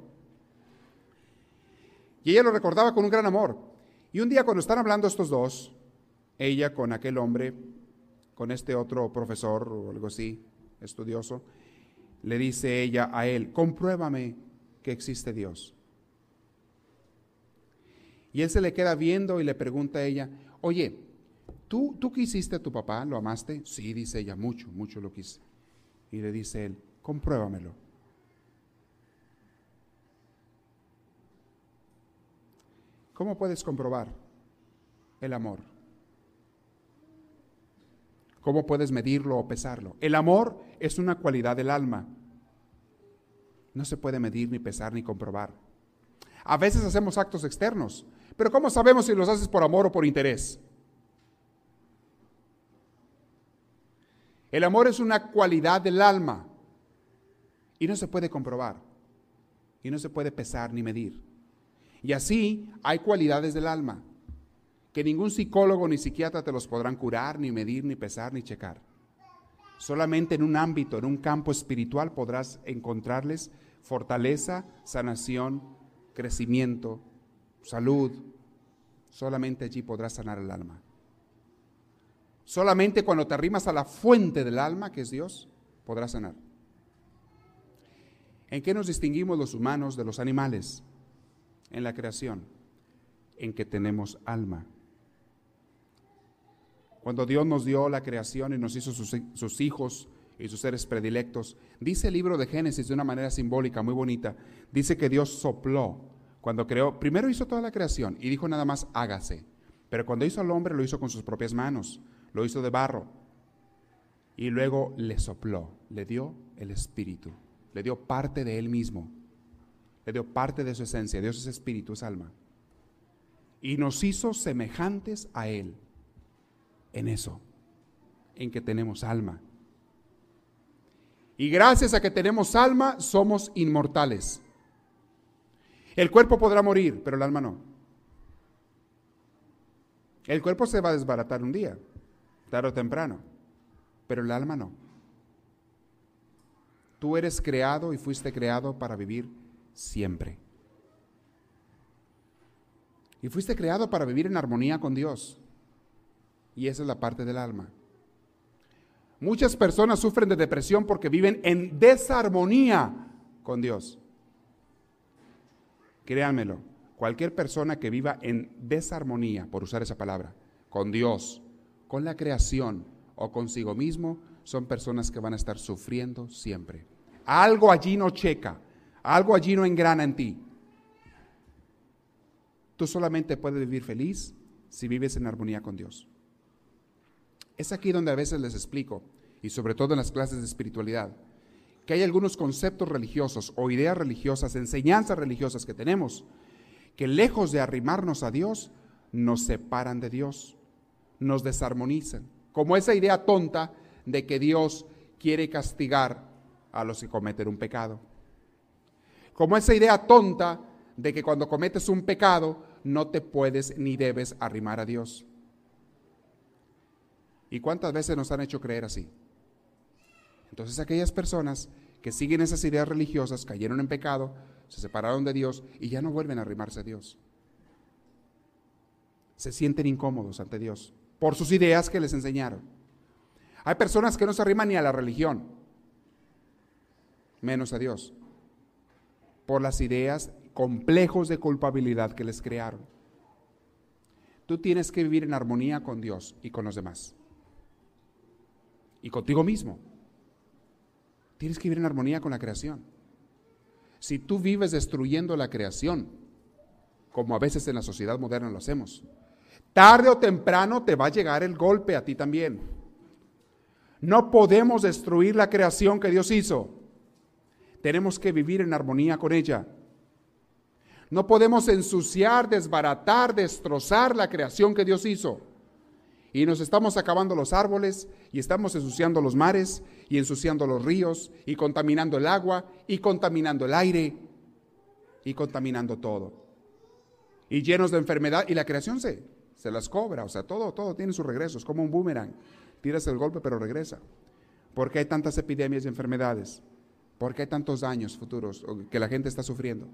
Y ella lo recordaba con un gran amor. Y un día cuando están hablando estos dos, ella con aquel hombre, con este otro profesor o algo así, estudioso, le dice ella a él, compruébame que existe Dios. Y él se le queda viendo y le pregunta a ella, oye, ¿tú, ¿tú quisiste a tu papá? ¿Lo amaste? Sí, dice ella, mucho, mucho lo quise. Y le dice él, compruébamelo. ¿Cómo puedes comprobar el amor? ¿Cómo puedes medirlo o pesarlo? El amor es una cualidad del alma. No se puede medir, ni pesar, ni comprobar. A veces hacemos actos externos, pero ¿cómo sabemos si los haces por amor o por interés? El amor es una cualidad del alma y no se puede comprobar y no se puede pesar ni medir. Y así hay cualidades del alma que ningún psicólogo ni psiquiatra te los podrán curar, ni medir, ni pesar, ni checar. Solamente en un ámbito, en un campo espiritual podrás encontrarles fortaleza, sanación, crecimiento, salud. Solamente allí podrás sanar el alma. Solamente cuando te arrimas a la fuente del alma, que es Dios, podrás sanar. ¿En qué nos distinguimos los humanos de los animales? En la creación, en que tenemos alma. Cuando Dios nos dio la creación y nos hizo sus, hijos y sus seres predilectos, dice el libro de Génesis de una manera simbólica muy bonita, dice que Dios sopló cuando creó, primero hizo toda la creación y dijo nada más hágase, pero cuando hizo al hombre lo hizo con sus propias manos, lo hizo de barro. Y luego le sopló, le dio el espíritu, le dio parte de él mismo, le dio parte de su esencia, Dios es espíritu, es alma, y nos hizo semejantes a él en eso, en que tenemos alma. Y gracias a que tenemos alma, somos inmortales. El cuerpo podrá morir, pero el alma no. El cuerpo se va a desbaratar un día, tarde o temprano, pero el alma no. Tú eres creado y fuiste creado para vivir siempre. Y fuiste creado para vivir en armonía con Dios. Y esa es la parte del alma. Muchas personas sufren de depresión porque viven en desarmonía con Dios. Créanmelo, cualquier persona que viva en desarmonía, por usar esa palabra, con Dios, con la creación o consigo mismo, son personas que van a estar sufriendo siempre. Algo allí no checa, algo allí no engrana en ti. Tú solamente puedes vivir feliz si vives en armonía con Dios. Es aquí donde a veces les explico, y sobre todo en las clases de espiritualidad, que hay algunos conceptos religiosos o ideas religiosas, enseñanzas religiosas que tenemos, que lejos de arrimarnos a Dios, nos separan de Dios, nos desarmonizan. Como esa idea tonta de que Dios quiere castigar a los que cometen un pecado. Como esa idea tonta de que cuando cometes un pecado no te puedes ni debes arrimar a Dios. ¿Y cuántas veces nos han hecho creer así? Entonces aquellas personas que siguen esas ideas religiosas cayeron en pecado, se separaron de Dios y ya no vuelven a arrimarse a Dios. Se sienten incómodos ante Dios por sus ideas que les enseñaron. Hay personas que no se arriman ni a la religión, menos a Dios, por las ideas complejos de culpabilidad que les crearon. Tú tienes que vivir en armonía con Dios y con los demás y contigo mismo. Tienes que vivir en armonía con la creación. Si tú vives destruyendo la creación, como a veces en la sociedad moderna lo hacemos, tarde o temprano te va a llegar el golpe a ti también. No podemos destruir la creación que Dios hizo. Tenemos que vivir en armonía con ella. No podemos ensuciar, desbaratar, destrozar la creación que Dios hizo. Y nos estamos acabando los árboles y estamos ensuciando los mares y ensuciando los ríos y contaminando el agua y contaminando el aire y contaminando todo. Y llenos de enfermedad y la creación se, se las cobra, o sea, todo, todo tiene sus regresos, como un boomerang. Tiras el golpe pero regresa. ¿Por qué hay tantas epidemias y enfermedades? ¿Por qué hay tantos daños futuros que la gente está sufriendo?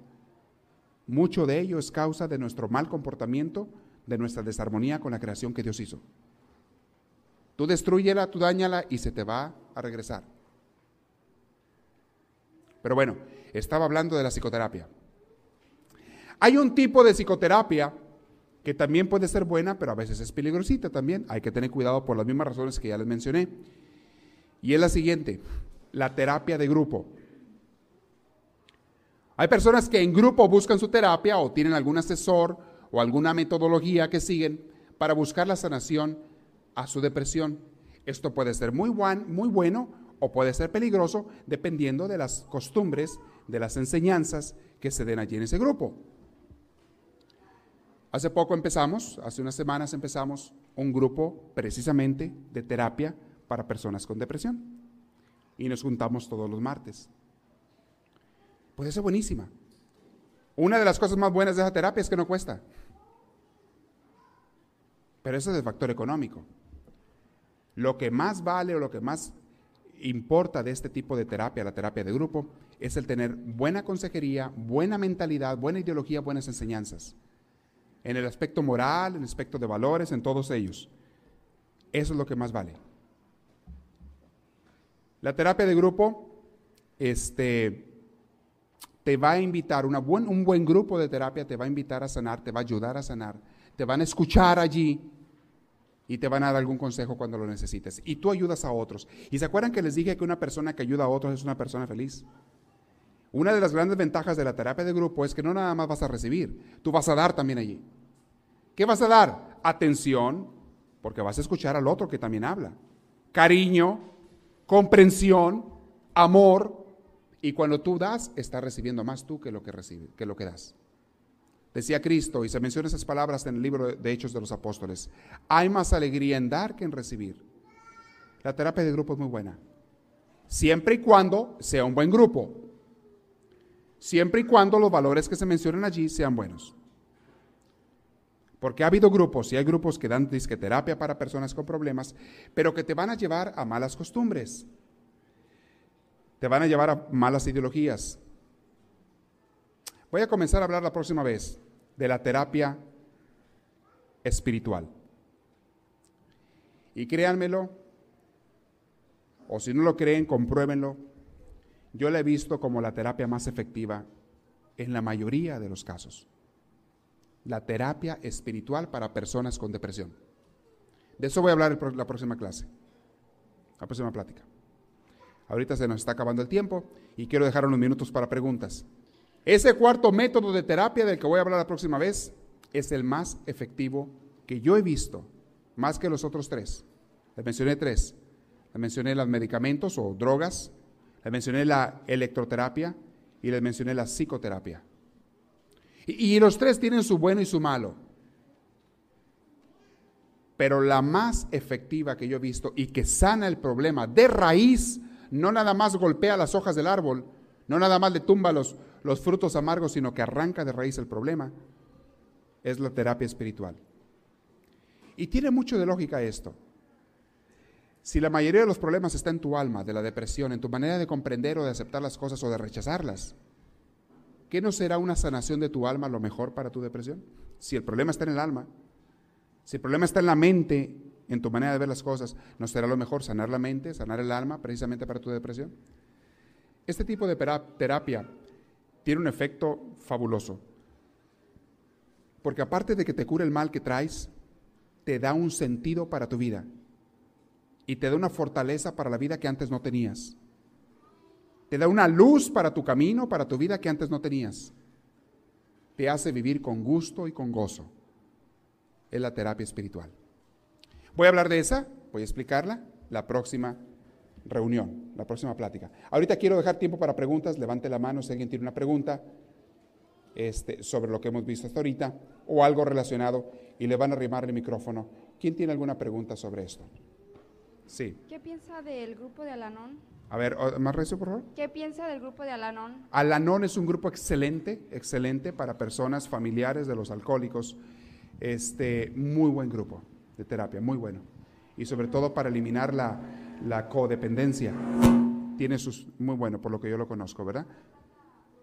Mucho de ello es causa de nuestro mal comportamiento, de nuestra desarmonía con la creación que Dios hizo. Tú destruyela, tú dañala y se te va a regresar. Pero bueno, estaba hablando de la psicoterapia. Hay un tipo de psicoterapia que también puede ser buena, pero a veces es peligrosita también. Hay que tener cuidado por las mismas razones que ya les mencioné. Y es la siguiente, la terapia de grupo. Hay personas que en grupo buscan su terapia o tienen algún asesor o alguna metodología que siguen para buscar la sanación a su depresión. Esto puede ser muy, buen, muy bueno o puede ser peligroso dependiendo de las costumbres, de las enseñanzas que se den allí en ese grupo. Hace poco empezamos, hace unas semanas empezamos un grupo precisamente de terapia para personas con depresión. Y nos juntamos todos los martes. Puede ser buenísima. Una de las cosas más buenas de esa terapia es que no cuesta. Pero eso es el factor económico. Lo que más vale o lo que más importa de este tipo de terapia, la terapia de grupo, es el tener buena consejería, buena mentalidad, buena ideología, buenas enseñanzas. En el aspecto moral, en el aspecto de valores, en todos ellos. Eso es lo que más vale. La terapia de grupo este, te va a invitar, una un buen grupo de terapia te va a invitar a sanar, te va a ayudar a sanar, te van a escuchar allí, y te van a dar algún consejo cuando lo necesites. Y tú ayudas a otros. ¿Y se acuerdan que les dije que una persona que ayuda a otros es una persona feliz? Una de las grandes ventajas de la terapia de grupo es que no nada más vas a recibir, tú vas a dar también allí. ¿Qué vas a dar? Atención, porque vas a escuchar al otro que también habla. Cariño, comprensión, amor. Y cuando tú das, estás recibiendo más tú que lo que, recibe, que, lo que das. Decía Cristo, y se menciona esas palabras en el libro de Hechos de los Apóstoles, hay más alegría en dar que en recibir. La terapia de grupo es muy buena. Siempre y cuando sea un buen grupo. Siempre y cuando los valores que se mencionan allí sean buenos. Porque ha habido grupos, y hay grupos que dan disqueterapia para personas con problemas, pero que te van a llevar a malas costumbres. Te van a llevar a malas ideologías. Voy a comenzar a hablar la próxima vez de la terapia espiritual. Y créanmelo, o si no lo creen, compruébenlo. Yo la he visto como la terapia más efectiva en la mayoría de los casos. La terapia espiritual para personas con depresión. De eso voy a hablar la próxima clase, la próxima plática. Ahorita se nos está acabando el tiempo y quiero dejar unos minutos para preguntas. Ese cuarto método de terapia del que voy a hablar la próxima vez es el más efectivo que yo he visto, más que los otros tres. Les mencioné tres. Les mencioné los medicamentos o drogas, les mencioné la electroterapia y les mencioné la psicoterapia. Y, y los tres tienen su bueno y su malo. Pero la más efectiva que yo he visto y que sana el problema de raíz, no nada más golpea las hojas del árbol, no nada más le tumba los, los frutos amargos, sino que arranca de raíz el problema, es la terapia espiritual. Y tiene mucho de lógica esto. Si la mayoría de los problemas está en tu alma, de la depresión, en tu manera de comprender o de aceptar las cosas o de rechazarlas, ¿qué no será una sanación de tu alma lo mejor para tu depresión? Si el problema está en el alma, si el problema está en la mente, en tu manera de ver las cosas, ¿no será lo mejor sanar la mente, sanar el alma precisamente para tu depresión? Este tipo de terapia tiene un efecto fabuloso. Porque aparte de que te cura el mal que traes, te da un sentido para tu vida y te da una fortaleza para la vida que antes no tenías. Te da una luz para tu camino, para tu vida que antes no tenías. Te hace vivir con gusto y con gozo. Es la terapia espiritual. Voy a hablar de esa, voy a explicarla la próxima reunión, la próxima plática. Ahorita quiero dejar tiempo para preguntas, levante la mano si alguien tiene una pregunta este, sobre lo que hemos visto hasta ahorita o algo relacionado y le van a arrimar el micrófono. ¿Quién tiene alguna pregunta sobre esto? Sí. ¿Qué piensa del grupo de Alanón? A ver, más recio, por favor. ¿Qué piensa del grupo de Alanón? Alanón es un grupo excelente, excelente para personas familiares de los alcohólicos. Este, muy buen grupo de terapia, muy bueno. Y sobre todo para eliminar la, la codependencia. Tiene sus, muy bueno, por lo que yo lo conozco, ¿verdad?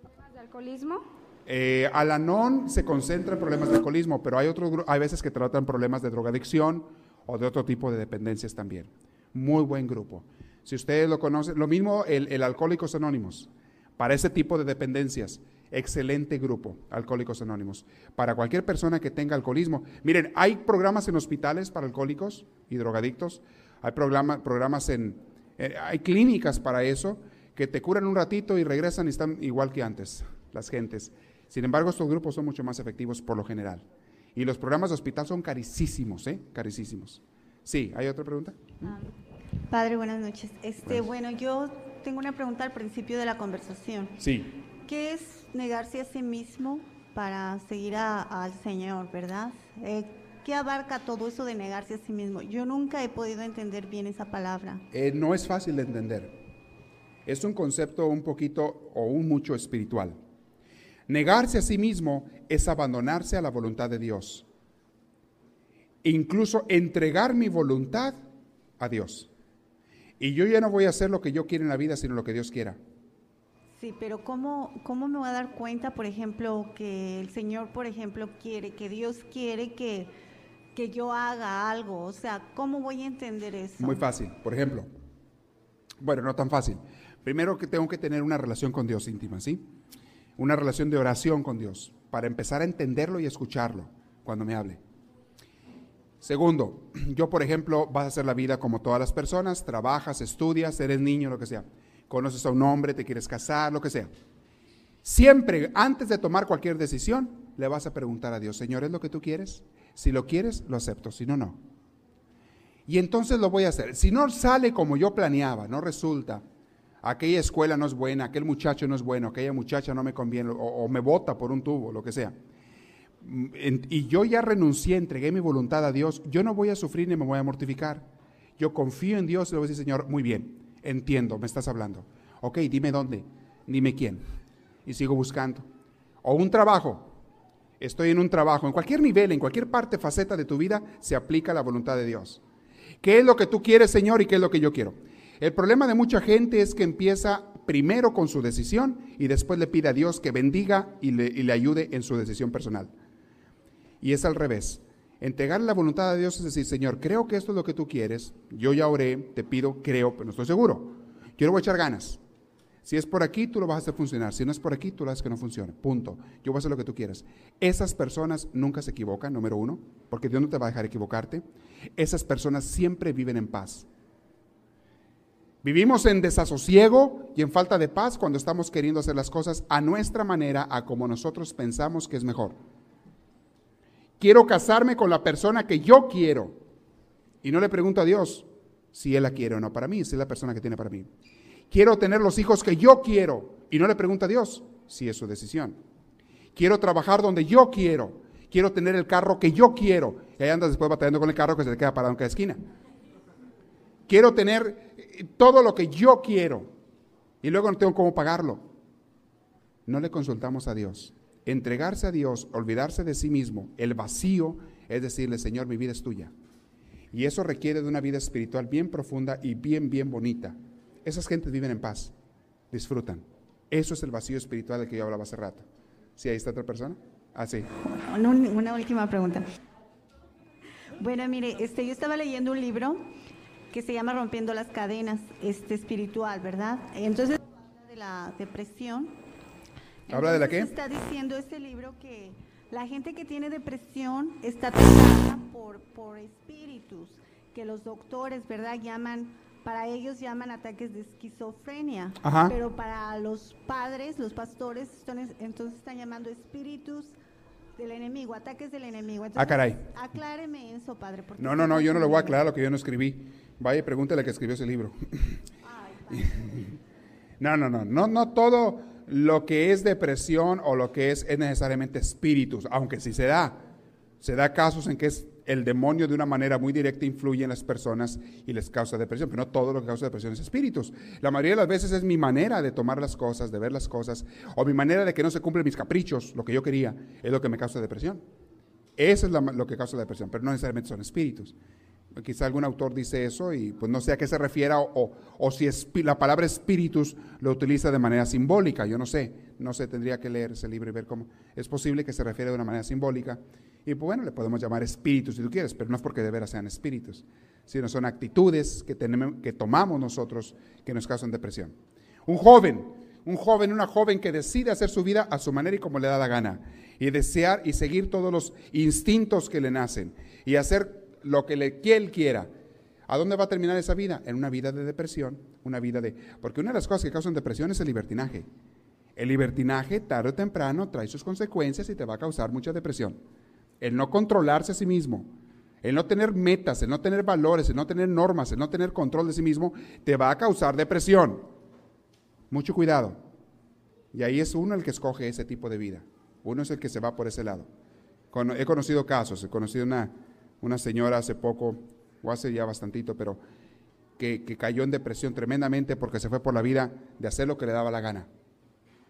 ¿Problemas de alcoholismo? Eh, Alanon se concentra en problemas de alcoholismo, pero hay, otros, hay veces que tratan problemas de drogadicción o de otro tipo de dependencias también. Muy buen grupo. Si ustedes lo conocen, lo mismo el, el Alcohólicos Anónimos. Para ese tipo de dependencias, excelente grupo, Alcohólicos Anónimos. Para cualquier persona que tenga alcoholismo. Miren, hay programas en hospitales para alcohólicos y drogadictos hay programas en, eh, hay clínicas para eso que te curan un ratito y regresan y están igual que antes, las gentes. Sin embargo, estos grupos son mucho más efectivos por lo general. Y los programas de hospital son carísimos, ¿eh? Carísimos. Sí, ¿hay otra pregunta? Ah, padre, buenas noches. Este, bueno, yo tengo una pregunta al principio de la conversación. Sí. ¿Qué es negarse a sí mismo para seguir al Señor, verdad? Eh, ¿Qué abarca todo eso de negarse a sí mismo? Yo nunca he podido entender bien esa palabra. Eh, no es fácil de entender. Es un concepto un poquito o un mucho espiritual. Negarse a sí mismo es abandonarse a la voluntad de Dios. Incluso entregar mi voluntad a Dios. Y yo ya no voy a hacer lo que yo quiero en la vida, sino lo que Dios quiera. Sí, pero ¿cómo, ¿cómo me voy a dar cuenta, por ejemplo, que el Señor, por ejemplo, quiere, que Dios quiere que que yo haga algo? O sea, ¿cómo voy a entender eso? Muy fácil. Por ejemplo, bueno, no tan fácil. Primero que tengo que tener una relación con Dios íntima, ¿sí? Una relación de oración con Dios, para empezar a entenderlo y escucharlo cuando me hable. Segundo, yo por ejemplo vas a hacer la vida como todas las personas, trabajas, estudias, eres niño, lo que sea. Conoces a un hombre, te quieres casar, lo que sea. Siempre, antes de tomar cualquier decisión, le vas a preguntar a Dios, Señor, ¿es lo que tú quieres? Si lo quieres, lo acepto, si no, no. Y entonces lo voy a hacer. Si no sale como yo planeaba, no resulta, aquella escuela no es buena, aquel muchacho no es bueno, aquella muchacha no me conviene, o, me vota por un tubo, lo que sea. Y yo ya renuncié, entregué mi voluntad a Dios, yo no voy a sufrir ni me voy a mortificar. yo confío en Dios y le voy a decir, Señor, muy bien, entiendo, me estás hablando. Ok, dime dónde, dime quién. Y sigo buscando. O un trabajo. Estoy en un trabajo, en cualquier nivel, en cualquier parte, faceta de tu vida, se aplica la voluntad de Dios. ¿Qué es lo que tú quieres, Señor, y qué es lo que yo quiero? El problema de mucha gente es que empieza primero con su decisión y después le pide a Dios que bendiga y le, ayude en su decisión personal. Y es al revés. Entregar la voluntad a Dios es decir, Señor, creo que esto es lo que tú quieres, yo ya oré, te pido, creo, pero no estoy seguro. Yo le voy a echar ganas. Si es por aquí, tú lo vas a hacer funcionar. Si no es por aquí, tú lo haces que no funcione. Punto. Yo voy a hacer lo que tú quieras. Esas personas nunca se equivocan, número uno, porque Dios no te va a dejar equivocarte. Esas personas siempre viven en paz. Vivimos en desasosiego y en falta de paz cuando estamos queriendo hacer las cosas a nuestra manera, a como nosotros pensamos que es mejor. Quiero casarme con la persona que yo quiero. Y no le pregunto a Dios si Él la quiere o no para mí, si es la persona que tiene para mí. Quiero tener los hijos que yo quiero. Y no le pregunto a Dios si es su decisión. Quiero trabajar donde yo quiero. Quiero tener el carro que yo quiero. Y ahí andas después batallando con el carro que se te queda parado en cada esquina. Quiero tener eh, todo lo que yo quiero. Y luego no tengo cómo pagarlo. No le consultamos a Dios. Entregarse a Dios, olvidarse de sí mismo, el vacío, es decirle, Señor, mi vida es tuya. Y eso requiere de una vida espiritual bien profunda y bien, bien bonita. Esas gentes viven en paz, disfrutan. Eso es el vacío espiritual del que yo hablaba hace rato. ¿Sí, ahí está otra persona? Ah, sí. Una, una última pregunta. Bueno, mire, este, yo estaba leyendo un libro que se llama Rompiendo las Cadenas este, Espiritual, ¿verdad? Entonces, habla de la depresión. ¿Habla de la qué? Está diciendo este libro que la gente que tiene depresión está atacada por, por espíritus, que los doctores, ¿verdad? Llaman, para ellos llaman ataques de esquizofrenia, Ajá. pero para los padres, los pastores, entonces están llamando espíritus del enemigo, ataques del enemigo. Entonces, Ah, caray. Acláreme eso, padre. porque No, no, no, yo no le voy a aclarar lo que yo no escribí. Vaya al que escribió ese libro. No, no, no, no, no todo lo que es depresión o lo que es es necesariamente espíritus, aunque sí se da. Se da casos en que es el demonio de una manera muy directa influye en las personas y les causa depresión, pero no todo lo que causa depresión es espíritus. La mayoría de las veces es mi manera de tomar las cosas, de ver las cosas, o mi manera de que no se cumplen mis caprichos, lo que yo quería, es lo que me causa depresión. Eso es lo que causa depresión, pero no necesariamente son espíritus. Quizá algún autor dice eso y pues no sé a qué se refiera o, si la palabra espíritus lo utiliza de manera simbólica, yo no sé, no sé, tendría que leer ese libro y ver cómo es posible que se refiere de una manera simbólica. Y pues bueno, le podemos llamar espíritus si tú quieres, pero no es porque de veras sean espíritus, sino son actitudes que, tenemos, que tomamos nosotros que nos causan depresión. Un joven, un joven, una joven que decide hacer su vida a su manera y como le da la gana, y desear y seguir todos los instintos que le nacen, y hacer lo que, le, que quiera. ¿A dónde va a terminar esa vida? En una vida de depresión, una vida de... Porque una de las cosas que causan depresión es el libertinaje. El libertinaje, tarde o temprano, trae sus consecuencias y te va a causar mucha depresión. El no controlarse a sí mismo, el no tener metas, el no tener valores, el no tener normas, el no tener control de sí mismo, te va a causar depresión. Mucho cuidado. Y ahí es uno el que escoge ese tipo de vida. Uno es el que se va por ese lado. He conocido casos, he conocido una, una señora hace poco, o hace ya bastantito, pero que, cayó en depresión tremendamente porque se fue por la vida de hacer lo que le daba la gana.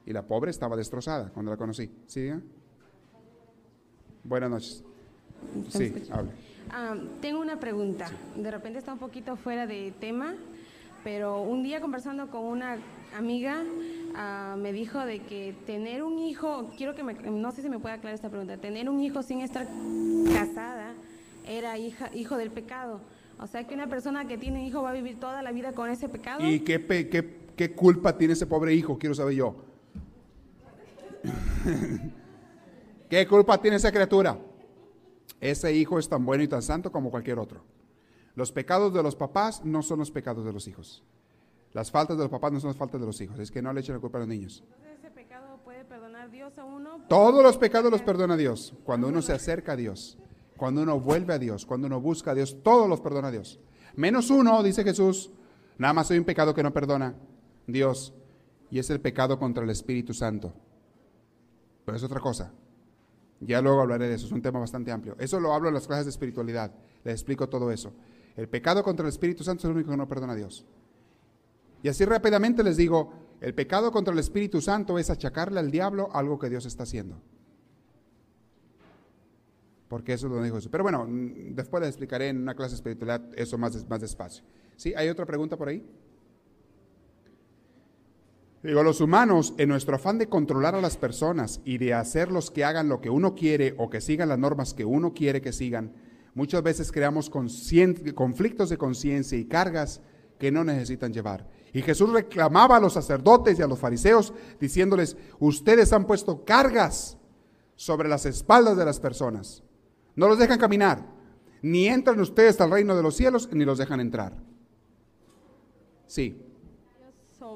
Y la pobre estaba destrozada cuando la conocí. ¿Sí? Buenas noches. Sí, hable. Ah, tengo una pregunta. De repente está un poquito fuera de tema, pero un día conversando con una amiga ah, me dijo de que tener un hijo, quiero que me, no sé si me puede aclarar esta pregunta, tener un hijo sin estar casada era hija, hijo del pecado. O sea que una persona que tiene hijo va a vivir toda la vida con ese pecado. ¿Y qué, pe- qué, qué culpa tiene ese pobre hijo? Quiero saber yo. ¿Qué culpa tiene esa criatura? Ese hijo es tan bueno y tan santo como cualquier otro. Los pecados de los papás no son los pecados de los hijos. Las faltas de los papás no son las faltas de los hijos. Es que no le echen la culpa a los niños. Entonces ese pecado puede perdonar Dios a uno. Todos los pecados los perdona Dios. Cuando uno se acerca a Dios, cuando uno vuelve a Dios, cuando uno busca a Dios, todos los perdona Dios. Menos uno, dice Jesús, nada más hay un pecado que no perdona Dios, y es el pecado contra el Espíritu Santo. Pero es otra cosa. Ya luego hablaré de eso, es un tema bastante amplio. Eso lo hablo en las clases de espiritualidad, les explico todo eso. El pecado contra el Espíritu Santo es el único que no perdona a Dios. Y así rápidamente les digo, el pecado contra el Espíritu Santo es achacarle al diablo algo que Dios está haciendo. Porque eso es lo que dijo Jesús. Pero bueno, después les explicaré en una clase espiritual eso más, más despacio. ¿Sí? ¿Hay otra pregunta por ahí? Digo, los humanos, en nuestro afán de controlar a las personas y de hacerlos que hagan lo que uno quiere o que sigan las normas que uno quiere que sigan, muchas veces creamos conflictos de conciencia y cargas que no necesitan llevar. Y Jesús reclamaba a los sacerdotes y a los fariseos diciéndoles, ustedes han puesto cargas sobre las espaldas de las personas. No los dejan caminar. Ni entran ustedes al reino de los cielos, ni los dejan entrar. Sí,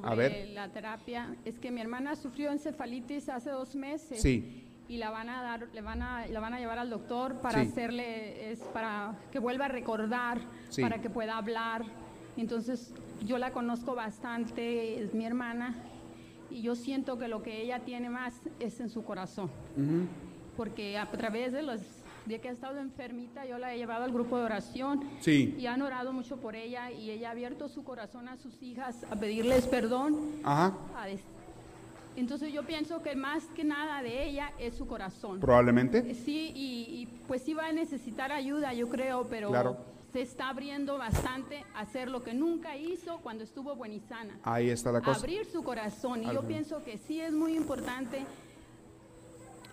sobre la terapia. Es que mi hermana sufrió encefalitis hace dos meses sí, y la van a dar le van a la van a llevar al doctor para Sí. hacerle es para que vuelva a recordar Sí. para que pueda hablar. Entonces yo la conozco bastante es mi hermana y yo siento que lo que ella tiene más es en su corazón. Porque a través de los de que ha estado enfermita yo la he llevado al grupo de oración sí. y han orado mucho por ella y ella ha abierto su corazón a sus hijas a pedirles perdón. Ajá, a Entonces yo pienso que más que nada de ella es su corazón. probablemente. Sí, y, y, pues sí va a necesitar ayuda, yo creo, pero Claro. se está abriendo bastante a hacer lo que nunca hizo cuando estuvo sana. Ahí está la cosa. Abrir su corazón. Y yo pienso que sí es muy importante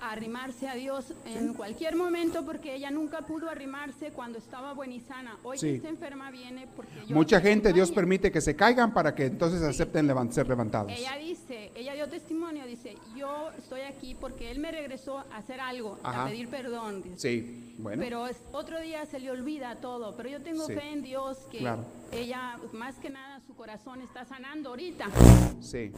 arrimarse a Dios en cualquier momento porque ella nunca pudo arrimarse cuando estaba buena y sana. Hoy Sí. que está enferma viene porque yo Mucha gente, Dios permite que se caigan para que entonces acepten levan- ser levantados. Ella dice, ella dio testimonio, dice, yo estoy aquí porque él me regresó a hacer algo, Ajá. a pedir perdón. dice. Sí, bueno. Pero es- otro día se le olvida todo, pero yo tengo Sí. fe en Dios que Claro. ella, más que nada, su corazón está sanando ahorita. Sí.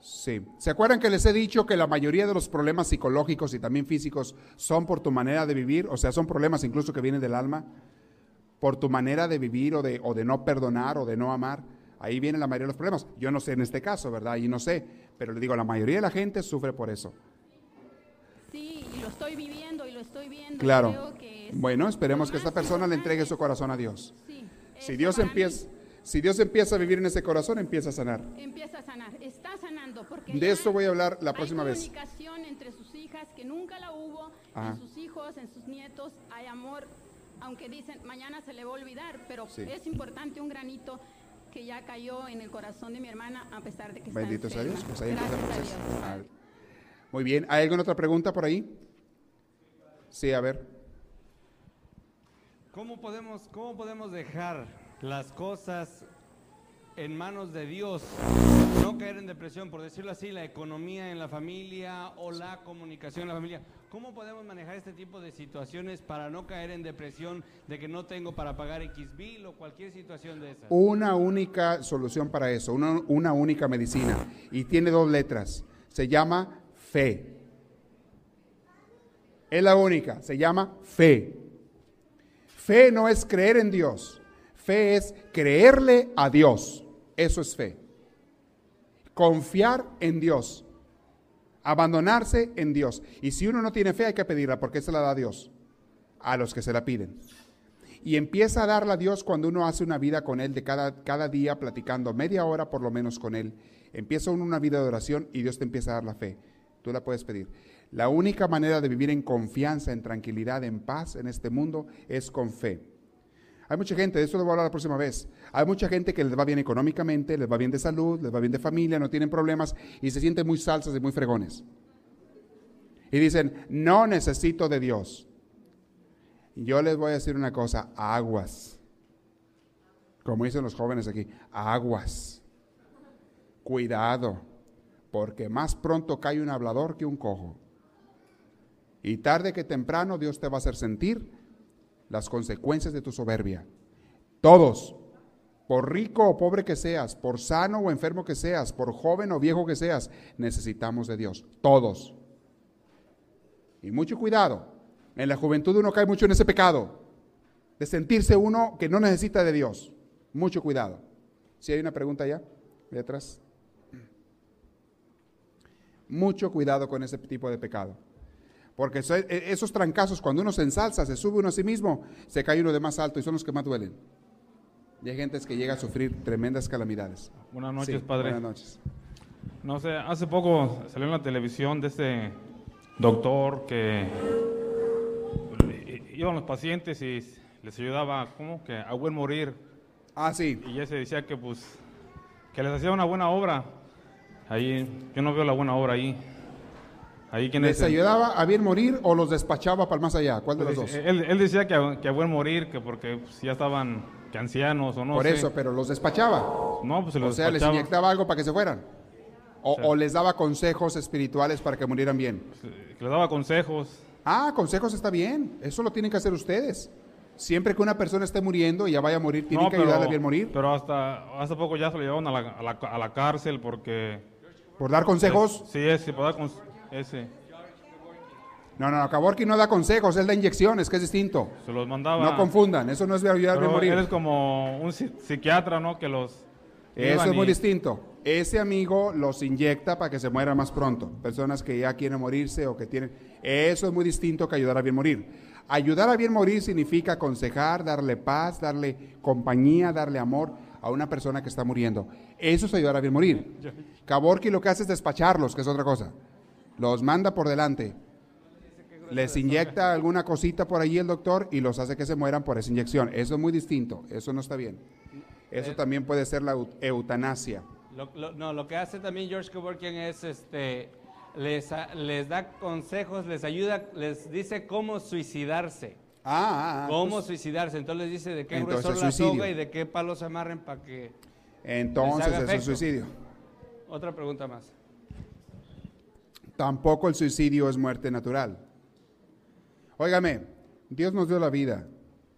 Sí. ¿Se acuerdan que les he dicho que la mayoría de los problemas psicológicos y también físicos son por tu manera de vivir? O sea, son problemas incluso que vienen del alma. Por tu manera de vivir o de, o de no perdonar o de no amar. Ahí viene la mayoría de los problemas. Yo no sé en este caso, ¿verdad? Ahí no sé. Pero le digo, la mayoría de la gente sufre por eso. Sí, y lo estoy viviendo y lo estoy viendo. Claro. Creo que es Bueno, esperemos que esta persona le entregue su corazón a Dios. Sí, Si Dios mí empieza, si Dios empieza a vivir en ese corazón, empieza a sanar. Empieza a sanar, está sanando porque De eso voy a hablar la hay próxima vez. comunicación entre sus hijas que nunca la hubo, Ajá. en sus hijos, en sus nietos, hay amor, aunque dicen mañana se le va a olvidar, pero Sí. es importante un granito que ya cayó en el corazón de mi hermana a pesar de que Bendito está sea enferma. Dios. Pues ahí empieza el Gracias a proceso. A. Muy bien. ¿Hay alguna otra pregunta por ahí? Sí, a ver. ¿Cómo podemos, ¿Cómo podemos dejar las cosas en manos de Dios? No caer en depresión, por decirlo así, la economía en la familia o la comunicación en la familia. ¿Cómo podemos manejar este tipo de situaciones para no caer en depresión de que no tengo para pagar X bill o cualquier situación de esas? Una única solución para eso, una, una única medicina. Y tiene dos letras. Se llama fe. Es la única, se llama fe. Fe no es creer en Dios. Fe es creerle a Dios. Eso es fe. Confiar en Dios. Abandonarse en Dios. Y si uno no tiene fe hay que pedirla porque se la da Dios a los que se la piden. Y empieza a darla a Dios cuando uno hace una vida con Él de cada, cada día, platicando media hora por lo menos con Él. Empieza uno una vida de oración y Dios te empieza a dar la fe. Tú la puedes pedir. La única manera de vivir en confianza, en tranquilidad, en paz en este mundo es con fe. Hay mucha gente, de eso les voy a hablar la próxima vez. Hay mucha gente que les va bien económicamente, les va bien de salud, les va bien de familia, no tienen problemas y se sienten muy salsas y muy fregones. Y dicen, no necesito de Dios. Yo les voy a decir una cosa, aguas. Como dicen los jóvenes aquí, aguas. Cuidado, porque más pronto cae un hablador que un cojo. Y tarde que temprano Dios te va a hacer sentir las consecuencias de tu soberbia. Todos, por rico o pobre que seas, por sano o enfermo que seas, por joven o viejo que seas, necesitamos de Dios. Todos. Y mucho cuidado. En la juventud uno cae mucho en ese pecado de sentirse uno que no necesita de Dios. Mucho cuidado. Si hay una pregunta ya, de atrás. Mucho cuidado con ese tipo de pecado. Porque e- esos trancazos, cuando uno se ensalza, se sube uno a sí mismo, se cae uno de más alto y son los que más duelen. Y hay gente que llega a sufrir tremendas calamidades. Buenas noches, Sí, padre. Buenas noches. No sé, hace poco salió en la televisión de este doctor que i- iban los pacientes y les ayudaba, ¿cómo? Que a buen morir. Ah, sí. Y ya se decía que pues que les hacía una buena obra. Ahí, yo no veo la buena obra ahí. Ahí quién ¿Les es ayudaba a bien morir o los despachaba para el más allá? ¿Cuál de los Pues, dos? Él, él decía que a, que a buen morir, que porque pues, ya estaban que ancianos o no Por sé. eso, pero los despachaba. No, pues se O los sea, les inyectaba algo para que se fueran. O, Sí. o les daba consejos espirituales para que murieran bien. que les daba consejos. Ah, consejos está bien. Eso lo tienen que hacer ustedes. Siempre que una persona esté muriendo y ya vaya a morir, tienen No, que pero- ayudarle a bien morir. Pero hasta hace poco ya se lo llevaron a la, a la, a la cárcel porque... ¿Por dar consejos? Sí, ese, por dar cons- ese. No, no, no. Kaborki no da consejos, él da inyecciones, que es distinto. Se los mandaba... No confundan, eso no es ayudar a morir. él es como un psi- psiquiatra, ¿no? Que los... Eso es muy y- distinto. Ese amigo los inyecta para que se mueran más pronto. Personas que ya quieren morirse o que tienen... Eso es muy distinto que ayudar a bien morir. Ayudar a bien morir significa aconsejar, darle paz, darle compañía, darle amor a una persona que está muriendo. Eso es ayudar a bien morir. Kaborki lo que hace es despacharlos, que es otra cosa. Los manda por delante. Les inyecta alguna cosita por allí el doctor y los hace que se mueran por esa inyección. Eso es muy distinto. Eso no está bien. Eso también puede ser la eu- eutanasia. Lo- lo- no, lo que hace también George Kevorkian es, este, les, les da consejos, les ayuda, les dice cómo suicidarse. Ah, ah, ah, cómo pues, suicidarse. Entonces les dice de qué gruesor la suicidio. soga y de qué palos se amarren para que... entonces les haga eso es efecto. suicidio. Otra pregunta más. Tampoco el suicidio es muerte natural. Óigame, Dios nos dio la vida.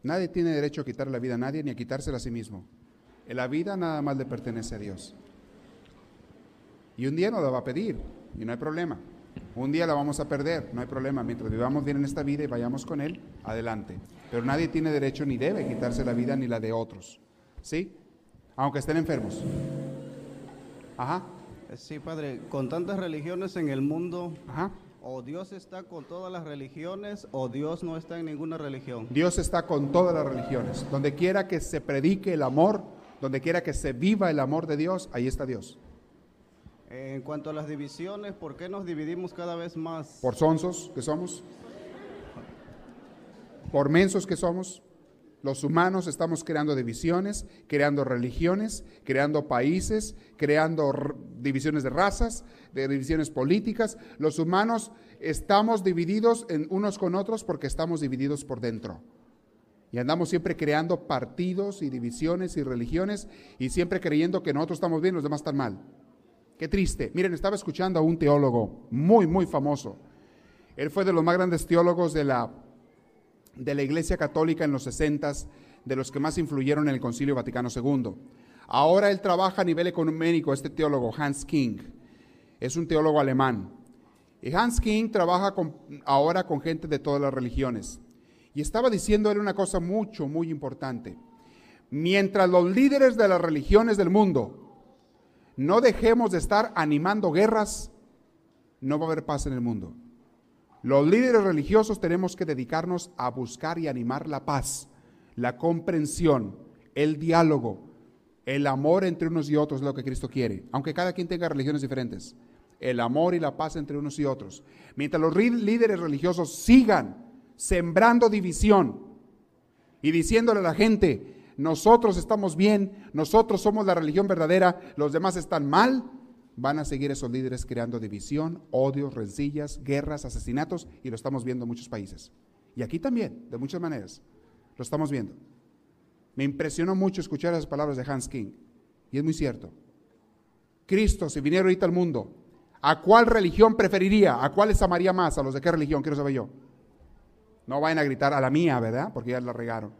Nadie tiene derecho a quitar la vida a nadie ni a quitársela a sí mismo. La vida nada más le pertenece a Dios. Y un día nos la va a pedir y no hay problema. Un día la vamos a perder, no hay problema. Mientras vivamos bien en esta vida y vayamos con Él, adelante. Pero nadie tiene derecho ni debe quitarse la vida ni la de otros. ¿Sí? Aunque estén enfermos. Ajá, Sí, padre, con tantas religiones en el mundo, ajá. o Dios está con todas las religiones o Dios no está en ninguna religión. Dios está con todas las religiones. Donde quiera que se predique el amor, donde quiera que se viva el amor de Dios, ahí está Dios. En cuanto a las divisiones, ¿por qué nos dividimos cada vez más? Por sonsos que somos, por mensos que somos, los humanos estamos creando divisiones, creando religiones, creando países, creando divisiones de razas, de divisiones políticas. Los humanos estamos divididos en unos con otros porque estamos divididos por dentro. Y andamos siempre creando partidos y divisiones y religiones y siempre creyendo que nosotros estamos bien y los demás están mal. Qué triste. Miren, estaba escuchando a un teólogo muy, muy famoso. Él fue de los más grandes teólogos de la, de la Iglesia Católica en los 60, de los que más influyeron en el Concilio Vaticano II. Ahora él trabaja a nivel económico, este teólogo, Hans King. Es un teólogo alemán. Y Hans King trabaja ahora con gente de todas las religiones. Y estaba diciendo él una cosa mucho, muy importante. Mientras los líderes de las religiones del mundo no dejemos de estar animando guerras, no va a haber paz en el mundo. Los líderes religiosos tenemos que dedicarnos a buscar y animar la paz, la comprensión, el diálogo, el amor entre unos y otros es lo que Cristo quiere, aunque cada quien tenga religiones diferentes. El amor y la paz entre unos y otros. Mientras los líderes religiosos sigan sembrando división y diciéndole a la gente, nosotros estamos bien, nosotros somos la religión verdadera, los demás están mal, van a seguir esos líderes creando división, odios, rencillas, guerras, asesinatos, y lo estamos viendo en muchos países. Y aquí también, de muchas maneras, lo estamos viendo. Me impresionó mucho escuchar esas palabras de Hans King, y es muy cierto. Cristo, si viniera ahorita al mundo, ¿a cuál religión preferiría? ¿A cuáles amaría más? ¿A los de qué religión? Quiero saber yo. No vayan a gritar a la mía, ¿verdad? Porque ya la regaron.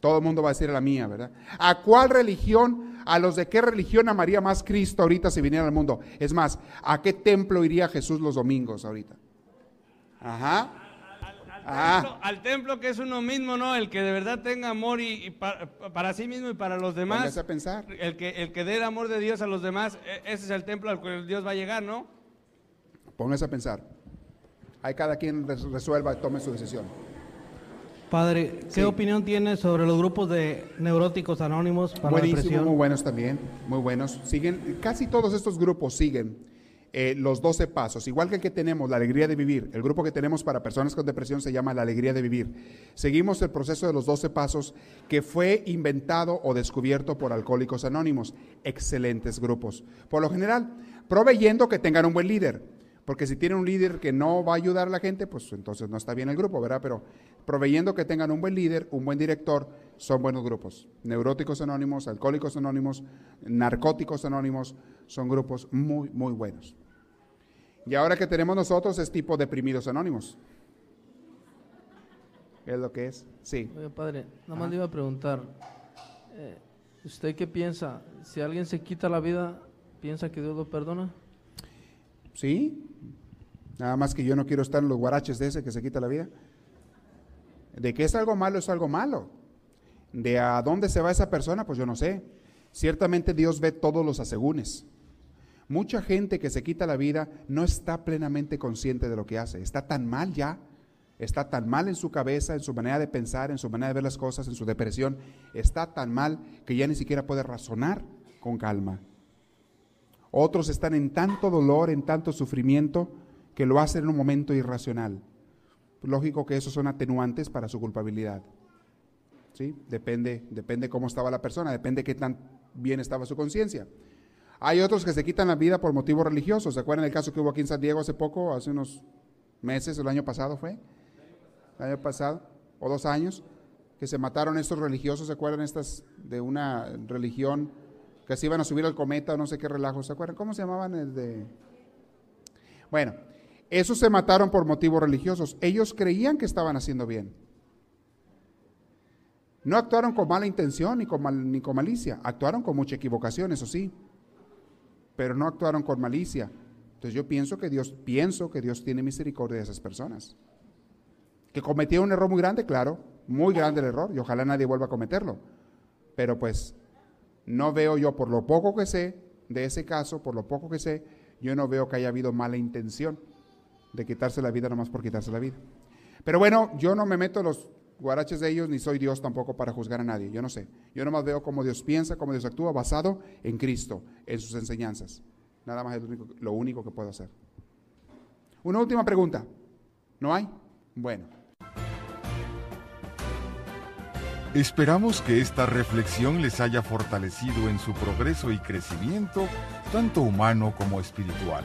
Todo el mundo va a decir a la mía, ¿verdad? ¿A cuál religión, a los de qué religión amaría más Cristo ahorita si viniera al mundo? Es más, ¿a qué templo iría Jesús los domingos ahorita? Ajá. Ah. Templo- al templo que es uno mismo, ¿no? El que de verdad tenga amor y, y pa- para sí mismo y para los demás. Póngase a pensar. El que, el que dé el amor de Dios a los demás, e- ese es el templo al cual Dios va a llegar, ¿no? Póngase a pensar. Ahí cada quien res- resuelva y tome su decisión. Padre, ¿qué Sí. opinión tiene sobre los grupos de neuróticos anónimos para la Buenísimo, depresión? muy buenos también, muy buenos. Siguen, casi todos estos grupos siguen eh, los 12 pasos, igual que el que tenemos, la alegría de vivir. El grupo que tenemos para personas con depresión se llama la alegría de vivir. Seguimos el proceso de los 12 pasos que fue inventado o descubierto por Alcohólicos Anónimos. Excelentes grupos. Por lo general, proveyendo que tengan un buen líder. Porque si tienen un líder que no va a ayudar a la gente, pues entonces no está bien el grupo, ¿verdad? Pero proveyendo que tengan un buen líder, un buen director, son buenos grupos. Neuróticos anónimos, alcohólicos anónimos, narcóticos anónimos, son grupos muy, muy buenos. Y ahora que tenemos nosotros es tipo deprimidos anónimos. ¿Es lo que es? Sí. Oiga, padre, nada más le iba a preguntar, eh, ¿usted qué piensa? Si alguien se quita la vida, ¿piensa que Dios lo perdona? Sí. Nada más que yo no quiero estar en los guaraches de ese que se quita la vida. De que es algo malo, es algo malo. De a dónde se va esa persona, pues yo no sé. Ciertamente Dios ve todos los asegúnes. Mucha gente que se quita la vida no está plenamente consciente de lo que hace. Está tan mal ya. Está tan mal en su cabeza, en su manera de pensar, en su manera de ver las cosas, en su depresión. Está tan mal que ya ni siquiera puede razonar con calma. Otros están en tanto dolor, en tanto sufrimiento, que lo hacen en un momento irracional. Lógico que esos son atenuantes para su culpabilidad. ¿Sí? Depende, depende cómo estaba la persona, depende qué tan bien estaba su conciencia. Hay otros que se quitan la vida por motivos religiosos. ¿Se acuerdan el caso que hubo aquí en San Diego hace poco, hace unos meses, el año pasado fue? El año pasado, o dos años, que se mataron estos religiosos, ¿se acuerdan estas de una religión que se iban a subir al cometa o no sé qué relajo, ¿se acuerdan? ¿Cómo se llamaban el de...? Bueno, esos se mataron por motivos religiosos. Ellos creían que estaban haciendo bien. No actuaron con mala intención ni con, mal- ni con malicia, actuaron con mucha equivocación, eso sí, pero no actuaron con malicia. Entonces yo pienso que Dios, pienso que Dios tiene misericordia de esas personas. Que cometieron un error muy grande, claro, muy grande el error, y ojalá nadie vuelva a cometerlo. Pero pues no veo yo, por lo poco que sé de ese caso, por lo poco que sé, yo no veo que haya habido mala intención de quitarse la vida nomás por quitarse la vida. Pero bueno, yo no me meto los guaraches de ellos, ni soy Dios tampoco para juzgar a nadie, yo no sé. Yo nomás veo cómo Dios piensa, cómo Dios actúa, basado en Cristo, en sus enseñanzas. Nada más es lo único, lo único que puedo hacer. Una última pregunta. ¿No hay? Bueno. Esperamos que esta reflexión les haya fortalecido en su progreso y crecimiento, tanto humano como espiritual.